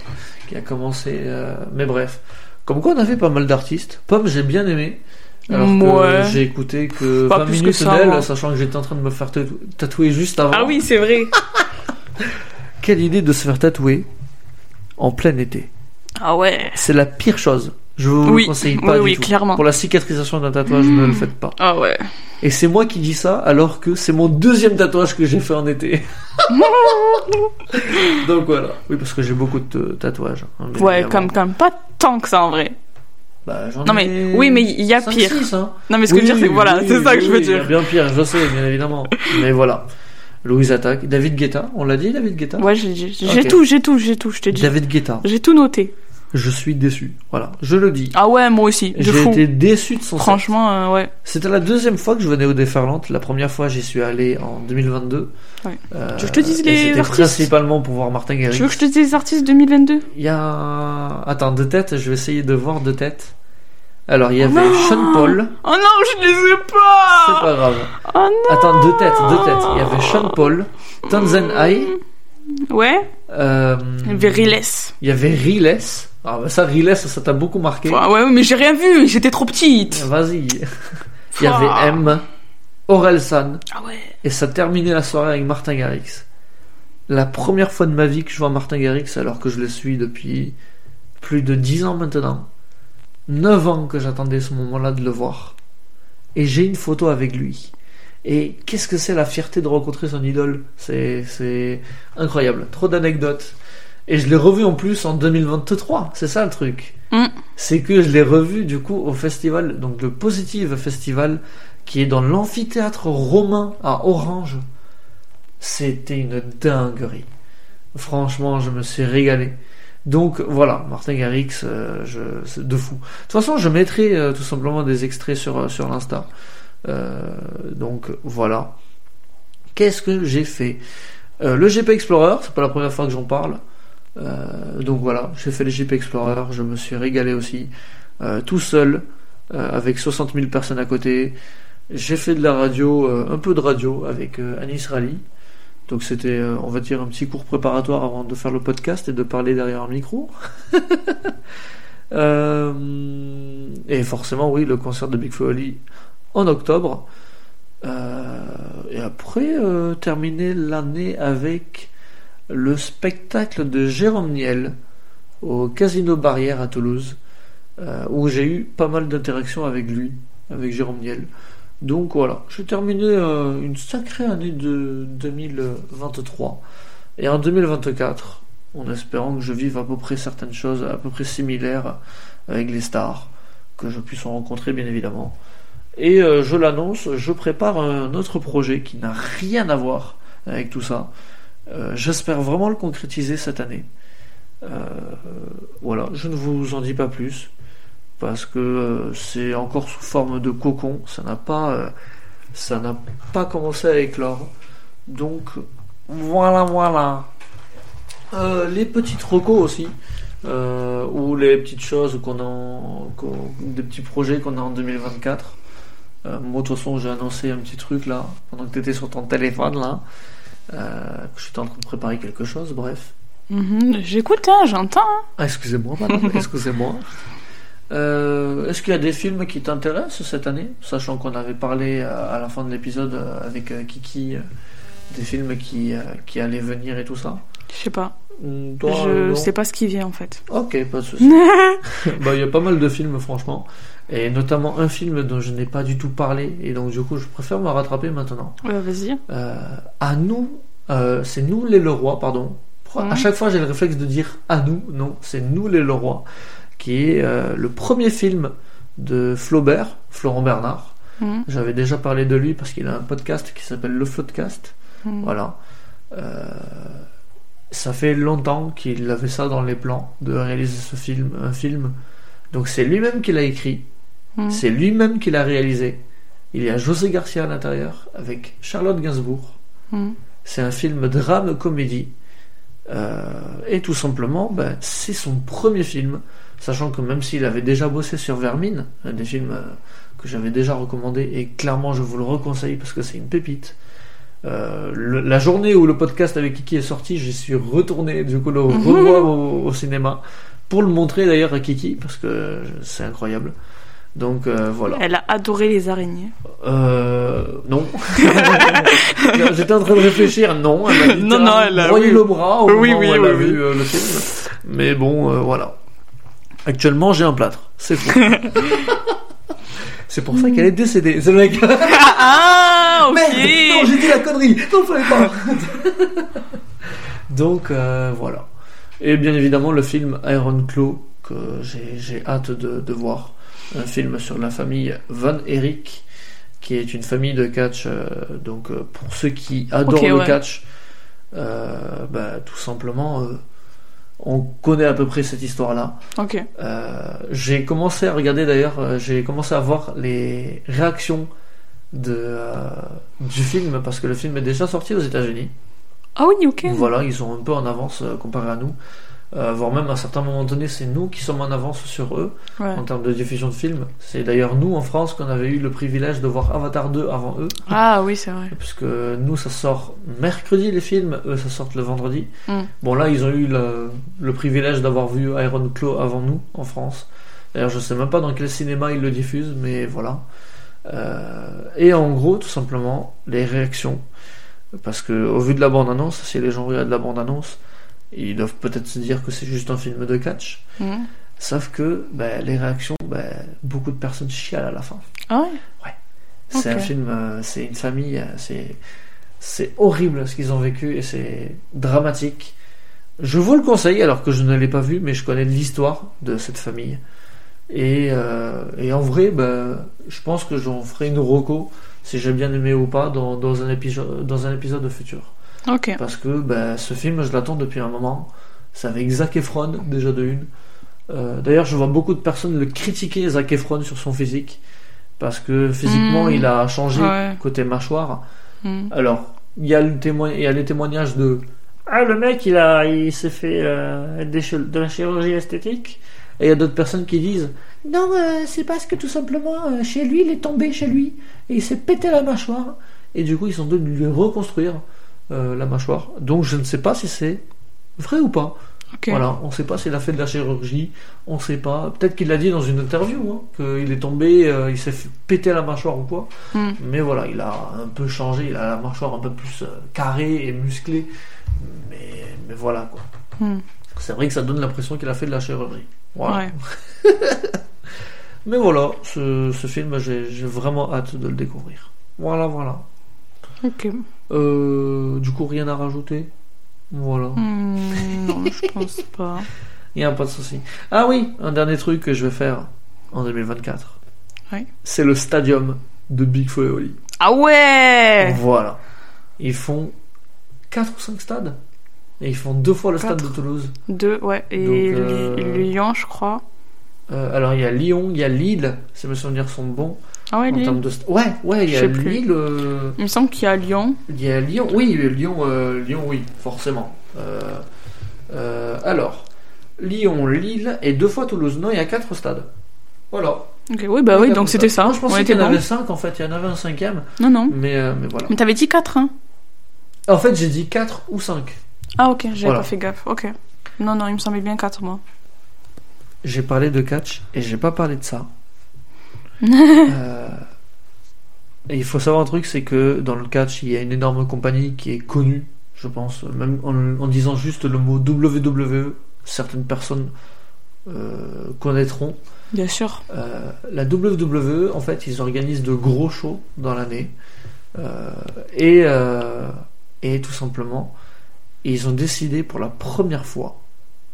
Qui a commencé. euh, Mais bref. Comme quoi, on avait pas mal d'artistes. Pomme, j'ai bien aimé. Alors que j'ai écouté que Pas 20 plus que minutes d'elle, sachant que j'étais en train de me faire tatou- tatouer juste avant. Ah oui, c'est vrai. [LAUGHS] Quelle idée de se faire tatouer en plein été. Ah ouais. C'est la pire chose. Je vous Oui, le conseille oui, pas du oui, tout. clairement. Pour la cicatrisation d'un tatouage, ne le faites pas. Ah ouais. Et c'est moi qui dis ça alors que c'est mon deuxième tatouage que j'ai fait en été. [LAUGHS] Donc voilà. Oui, parce que j'ai beaucoup de tatouages. hein, Ouais, comme, comme pas tant que ça en vrai. Bah, j'en Non mais ai oui, mais il y a cinq, pire. six, hein. Non mais ce que je veux dire, c'est que voilà, c'est ça que je veux dire. bien pire, je sais, bien évidemment. Mais voilà. Louise attaque. David Guetta, on l'a dit, David Guetta? Ouais, j'ai tout, j'ai tout, j'ai tout, je t'ai dit. David Guetta, J'ai tout noté. Je suis déçu. Voilà, je le dis. Ah ouais, moi aussi, de J'ai fou. été déçu de son. Franchement, euh, ouais. C'était la deuxième fois que je venais au Déferlante. La première fois, j'y suis allé en 2022. Ouais. Euh, Tu veux que je te dise les C'était artistes principalement pour voir Martin Garrix. Tu veux que je te dise les artistes 2022 Il y a... Attends, de tête, je vais essayer de voir de tête. Alors, il y avait non Sean Paul. Oh non, je les ai C'est pas pas grave. Oh non Attends, de tête, de tête. Il y avait Sean Paul, Tanzen Ai, Ouais, euh, Veriles. il y avait Riles. Ah bah ça, Riles, ça t'a beaucoup marqué. Ah ouais, mais j'ai rien vu, j'étais trop petite. Vas-y. [LAUGHS] Il y avait M, Orelsan, Ah ouais. et ça terminait la soirée avec Martin Garrix. La première fois de ma vie que je vois Martin Garrix, alors que je le suis depuis plus de 10 ans maintenant. 9 ans que j'attendais ce moment-là de le voir. Et j'ai une photo avec lui. Et qu'est-ce que c'est la fierté de rencontrer son idole? C'est c'est incroyable. Trop d'anecdotes. Et je l'ai revu en plus en 2023. C'est ça le truc. Mm. C'est que je l'ai revu du coup au festival, donc le Positive Festival, qui est dans l'amphithéâtre romain à Orange. C'était une dinguerie. Franchement, je me suis régalé. Donc voilà, Martin Garrix, euh, c'est de fou. De toute façon, je mettrai euh, tout simplement des extraits sur, euh, sur l'Insta. Euh, donc voilà. Qu'est-ce que j'ai fait? Le GP Explorer, c'est pas la première fois que j'en parle. Euh, donc voilà, j'ai fait le GP Explorer, je me suis régalé aussi. Euh, tout seul, euh, avec 60 000 personnes à côté. J'ai fait de la radio, un peu de radio avec Anis Rally. Donc c'était, on va dire, un petit cours préparatoire avant de faire le podcast et de parler derrière un micro. [LAUGHS] Et forcément, oui, le concert de Big Ali en octobre. Et après, terminer l'année avec le spectacle de Jérôme Niel au Casino Barrière à Toulouse, euh, où j'ai eu pas mal d'interactions avec lui, avec Jérôme Niel. Donc voilà, j'ai terminé euh, une sacrée année de 2023. Et en 2024, en espérant que je vive à peu près certaines choses à peu près similaires avec les stars, que je puisse en rencontrer bien évidemment. Et euh, je l'annonce, je prépare un autre projet qui n'a rien à voir avec tout ça. Euh, J'espère vraiment le concrétiser cette année. Euh, voilà, je ne vous en dis pas plus parce que euh, c'est encore sous forme de cocon. Ça n'a pas, pas commencé à éclore. Donc voilà, voilà. Les petites recos aussi, ou les petites choses qu'on a, des petits projets qu'on a en 2024. Euh, moi, de toute façon, j'ai annoncé un petit truc là, pendant que tu étais sur ton téléphone là, euh, que j'étais en train de préparer quelque chose, bref. Mhm, J'écoute, hein, j'entends. hein. Ah, excusez-moi, madame, [LAUGHS] excusez-moi. Euh, Est-ce qu'il y a des films qui t'intéressent cette année? Sachant qu'on avait parlé euh, à la fin de l'épisode avec Kiki des films qui, qui allaient venir et tout ça. Je sais pas. Hmm, toi, je non sais pas ce qui vient en fait. Ok, pas de souci. [LAUGHS] Bah, il y a pas mal de films, franchement. Et notamment un film dont je n'ai pas du tout parlé. Et donc, du coup, je préfère me rattraper maintenant. Ouais, Vas-y. Euh, à nous, euh, c'est nous les Leroy, pardon. À Mhm. chaque fois, j'ai le réflexe de dire à nous. Non, c'est nous les Leroy, qui est euh, le premier film de Flaubert, Florent Bernard. Mhm, J'avais déjà parlé de lui parce qu'il a un podcast qui s'appelle Le Floodcast. mhm. Voilà. Euh, ça fait longtemps qu'il avait ça dans les plans de réaliser ce film, un film. Donc c'est lui-même qui l'a écrit, Mhm. c'est lui-même qui l'a réalisé. Il y a José Garcia à l'intérieur avec Charlotte Gainsbourg. Mhm. C'est un film drame comédie. Euh, et tout simplement, ben, c'est son premier film. Sachant que même s'il avait déjà bossé sur Vermine, un des films euh, que j'avais déjà recommandé, et clairement je vous le reconseille parce que c'est une pépite. Euh, le- la journée où le podcast avec Kiki est sorti, j'y suis retourné du coup le revoir [LAUGHS] au, au cinéma pour le montrer d'ailleurs à Kiki parce que c'est incroyable. Donc euh, voilà. Elle a adoré les araignées. Euh, non. [LAUGHS] J'étais en train de réfléchir. Non, elle a Non, non, elle a- broyé oui. le bras au Oui, moment oui, où elle oui, a oui. vu euh, le film. Mais bon, euh, voilà. Actuellement, j'ai un plâtre. C'est fou. [LAUGHS] C'est pour ça qu'elle est décédée. C'est le mec. Ah, [LAUGHS] ok. Merde, non, j'ai dit la connerie. Non, fallait pas. Donc euh, voilà. Et bien évidemment le film Iron Claw que j'ai j'ai hâte de, de voir un film sur la famille Von Erich, qui est une famille de catch. euh, donc euh, pour ceux qui adorent le ouais. catch, euh, bah, tout simplement, on connaît à peu près cette histoire-là. Ok. Euh, j'ai commencé à regarder d'ailleurs, j'ai commencé à voir les réactions de, du film parce que le film est déjà sorti aux États-Unis. Ah oui, ok. Voilà, ils sont un peu en avance comparé à nous. Euh, voire même à certains moments donnés, c'est nous qui sommes en avance sur eux Ouais. en termes de diffusion de films. C'est d'ailleurs nous en France qu'on avait eu le privilège de voir Avatar 2 avant eux, Ah oui, c'est vrai. puisque nous ça sort mercredi les films, eux ça sort le vendredi. Mm. Bon là ils ont eu le, le privilège d'avoir vu Iron Claw avant nous en France. D'ailleurs je sais même pas dans quel cinéma ils le diffusent, mais voilà. Euh, et en gros tout simplement les réactions, parce que au vu de la bande annonce, si les gens regardent la bande annonce, ils doivent peut-être se dire que c'est juste un film de catch. Mhm. Sauf que ben, les réactions, ben, beaucoup de personnes chialent à la fin. Ah ouais? C'est un film, euh, c'est une famille, euh, c'est c'est horrible ce qu'ils ont vécu et c'est dramatique. Je vous le conseille alors que je ne l'ai pas vu, mais je connais l'histoire de cette famille. Et, euh, et en vrai, ben, je pense que j'en ferai une reco si j'ai bien aimé ou pas dans, dans, un épisode, dans un épisode futur. Parce que ben, ce film, je l'attends depuis un moment. C'est avec Zac Efron, déjà de une. Euh, D'ailleurs, je vois beaucoup de personnes le critiquer, Zac Efron, sur son physique. Parce que physiquement, Mm. il a changé Ouais. côté mâchoire. Mhm. Alors, il y, a le y a les témoignages de Ah, le mec, il, a... il s'est fait euh, de la chirurgie esthétique. Et il y a d'autres personnes qui disent Non, euh, c'est parce que tout simplement, euh, chez lui, il est tombé chez lui. Et il s'est pété la mâchoire. Et du coup, ils sont dû lui reconstruire euh, la mâchoire. Donc, je ne sais pas si c'est vrai ou pas. Voilà, on ne sait pas s'il a fait de la chirurgie, on ne sait pas. Peut-être qu'il l'a dit dans une interview, hein, qu'il est tombé, euh, il s'est fait péter la mâchoire ou quoi. Mhm. Mais voilà, il a un peu changé, il a la mâchoire un peu plus euh, carrée et musclée. Mais, mais voilà quoi. Mhm. C'est vrai que ça donne l'impression qu'il a fait de la chirurgie. Voilà. Ouais. [LAUGHS] Mais voilà, ce, ce film, j'ai j'ai vraiment hâte de le découvrir. Voilà, voilà. Ok. Euh, du coup, rien à rajouter Voilà. Hmm, non, je pense pas. Il n'y a pas de souci. Ah oui, un dernier truc que je vais faire en 2024. Oui. C'est le stadium de Big Flo et Oli. Ah ouais Voilà. Ils font 4 ou 5 stades. Et ils font deux fois le stade de Toulouse. Deux, ouais. Et Donc, euh, Lyon, je crois. Euh, alors il y a Lyon, il y a Lille, si mes souvenirs sont bons. Ah ouais, en Lille. de Ouais, ouais, il y a. Lille. euh, Il me semble qu'il y a Lyon. Il y a Lyon. Oui, Lyon, euh, Lyon, oui, forcément. Euh, euh, alors, Lyon, Lille et deux fois Toulouse. Non, il y a 4 stades. Voilà. Ok, oui, bah oui, Quatre donc c'était ça. Moi, je pensais qu'il y en avait 5 en fait. Il y en avait un cinquième. Non, non. Mais, mais voilà. Mais t'avais dit 4, hein En fait, j'ai dit 4 ou 5. Ah ok, j'avais Voilà. pas fait gaffe. Ok. Non, non, il me semblait bien 4, moi. J'ai parlé de catch et j'ai pas parlé de ça. Euh, et il faut savoir un truc, c'est que dans le catch, il y a une énorme compagnie qui est connue, je pense, même en, en disant juste le mot WWE, certaines personnes euh, connaîtront. Bien sûr. Euh, la WWE, en fait, ils organisent de gros shows dans l'année. Et, et tout simplement, ils ont décidé pour la première fois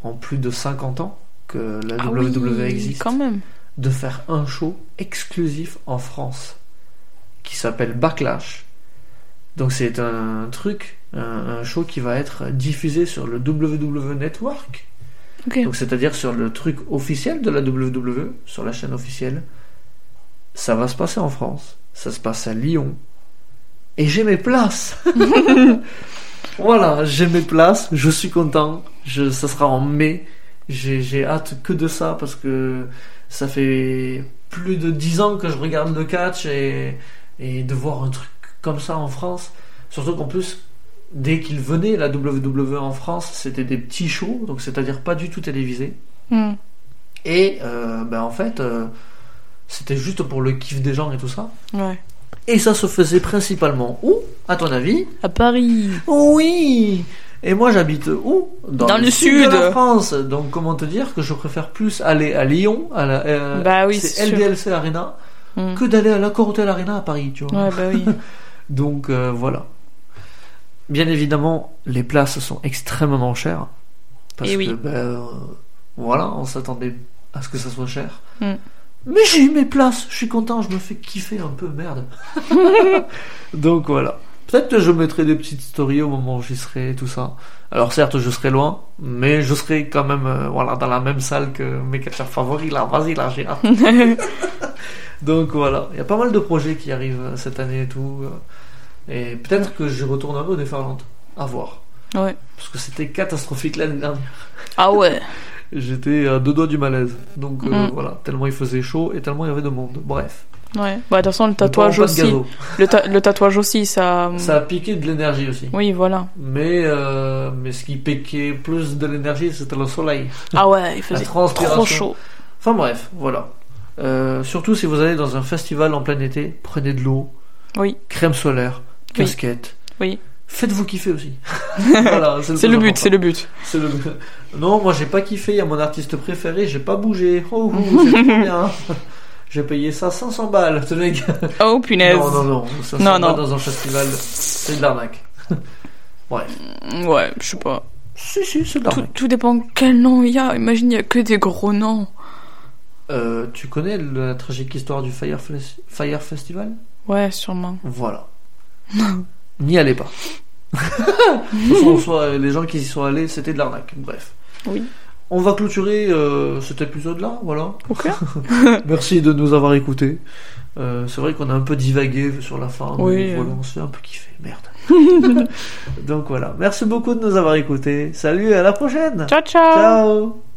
en plus de 50 ans que la Ah WWE oui, existe quand même. De faire un show exclusif en France qui s'appelle Backlash. Donc c'est un truc, un, un show qui va être diffusé sur le WWE Network. Donc c'est-à-dire sur le truc officiel de la WWE, sur la chaîne officielle. Ça va se passer en France. Ça se passe à Lyon. Et j'ai mes places. [LAUGHS] voilà, j'ai mes places. Je suis content. Je, ça sera en mai. J'ai j'ai hâte que de ça parce que ça fait plus de 10 ans que je regarde le catch et, et de voir un truc comme ça en France. Surtout qu'en plus, dès qu'il venait, la WWE en France, c'était des petits shows, donc c'est-à-dire pas du tout télévisés. Hmm. Et euh, ben en fait, euh, c'était juste pour le kiff des gens et tout ça. Ouais. Et ça se faisait principalement où, à ton avis? À Paris. Oui Et moi j'habite où? Dans le de sud. la France. Donc comment te dire que je préfère plus aller à Lyon, à la, euh, Bah oui, c'est. LDLC Arena, Hmm. que d'aller à l'Accor Hotel Arena à Paris, tu vois. Ouais, bah oui. [LAUGHS] Donc euh, voilà. Bien évidemment, les places sont extrêmement chères. Parce Eh oui. que ben, euh, Voilà, on s'attendait à ce que ça soit cher. Mm. Mais j'ai eu mes places, je suis content, je me fais kiffer un peu, merde. [LAUGHS] [LAUGHS] Donc voilà. Peut-être que je mettrai des petites stories au moment où j'y serai, tout ça. Alors certes, je serai loin, mais je serai quand même euh, voilà, dans la même salle que mes catcheurs favoris. Là, vas-y, là, j'ai hâte. [LAUGHS] Donc voilà, il y a pas mal de projets qui arrivent euh, cette année et tout. euh, Et peut-être que je retournerai au Déferlante. À voir. ouais. Parce que c'était catastrophique l'année dernière. Ah ouais. [LAUGHS] J'étais à deux doigts du malaise. Donc euh, Mm. voilà, tellement il faisait chaud et tellement il y avait de monde. Bref. Ouais. Bah, de toute façon, le tatouage aussi. Le, ta- le tatouage aussi, ça. [LAUGHS] Ça a piqué de l'énergie aussi. Oui, voilà. Mais, euh, mais ce qui piquait plus de l'énergie, c'était le soleil. Ah ouais, il faisait trop chaud. Enfin bref, voilà. Euh, surtout si vous allez dans un festival en plein été, prenez de l'eau, Oui, crème solaire, casquette. oui. Faites-vous kiffer aussi. [LAUGHS] voilà, C'est le but, c'est le but. Le- Non, moi j'ai pas kiffé. Il y a mon artiste préféré, j'ai pas bougé. Oh, oh, c'est [LAUGHS] bien. J'ai payé ça 500 balles, ce mec. Oh punaise. Non, non, non. Ça Non, non, dans un festival, c'est de l'arnaque. [LAUGHS] Bref. Ouais, je sais pas. Si, si, c'est de Tout, l'arnaque. tout dépend quel nom il y a. Imagine, il y a que des gros noms. Euh, tu connais la tragique histoire du Fire, Fles- Fire Festival? Ouais, sûrement. Voilà. [LAUGHS] N'y allez pas. [LAUGHS] Soit, les gens qui y sont allés, c'était de l'arnaque. Bref. Oui. On va clôturer euh, cet épisode-là, voilà. [LAUGHS] Merci de nous avoir écoutés. Euh, c'est vrai qu'on a un peu divagué sur la fin, mais Oui, voilà, on se fait un peu kiffer, merde. [LAUGHS] Donc voilà, merci beaucoup de nous avoir écoutés. Salut, à la prochaine. Ciao, ciao. Ciao.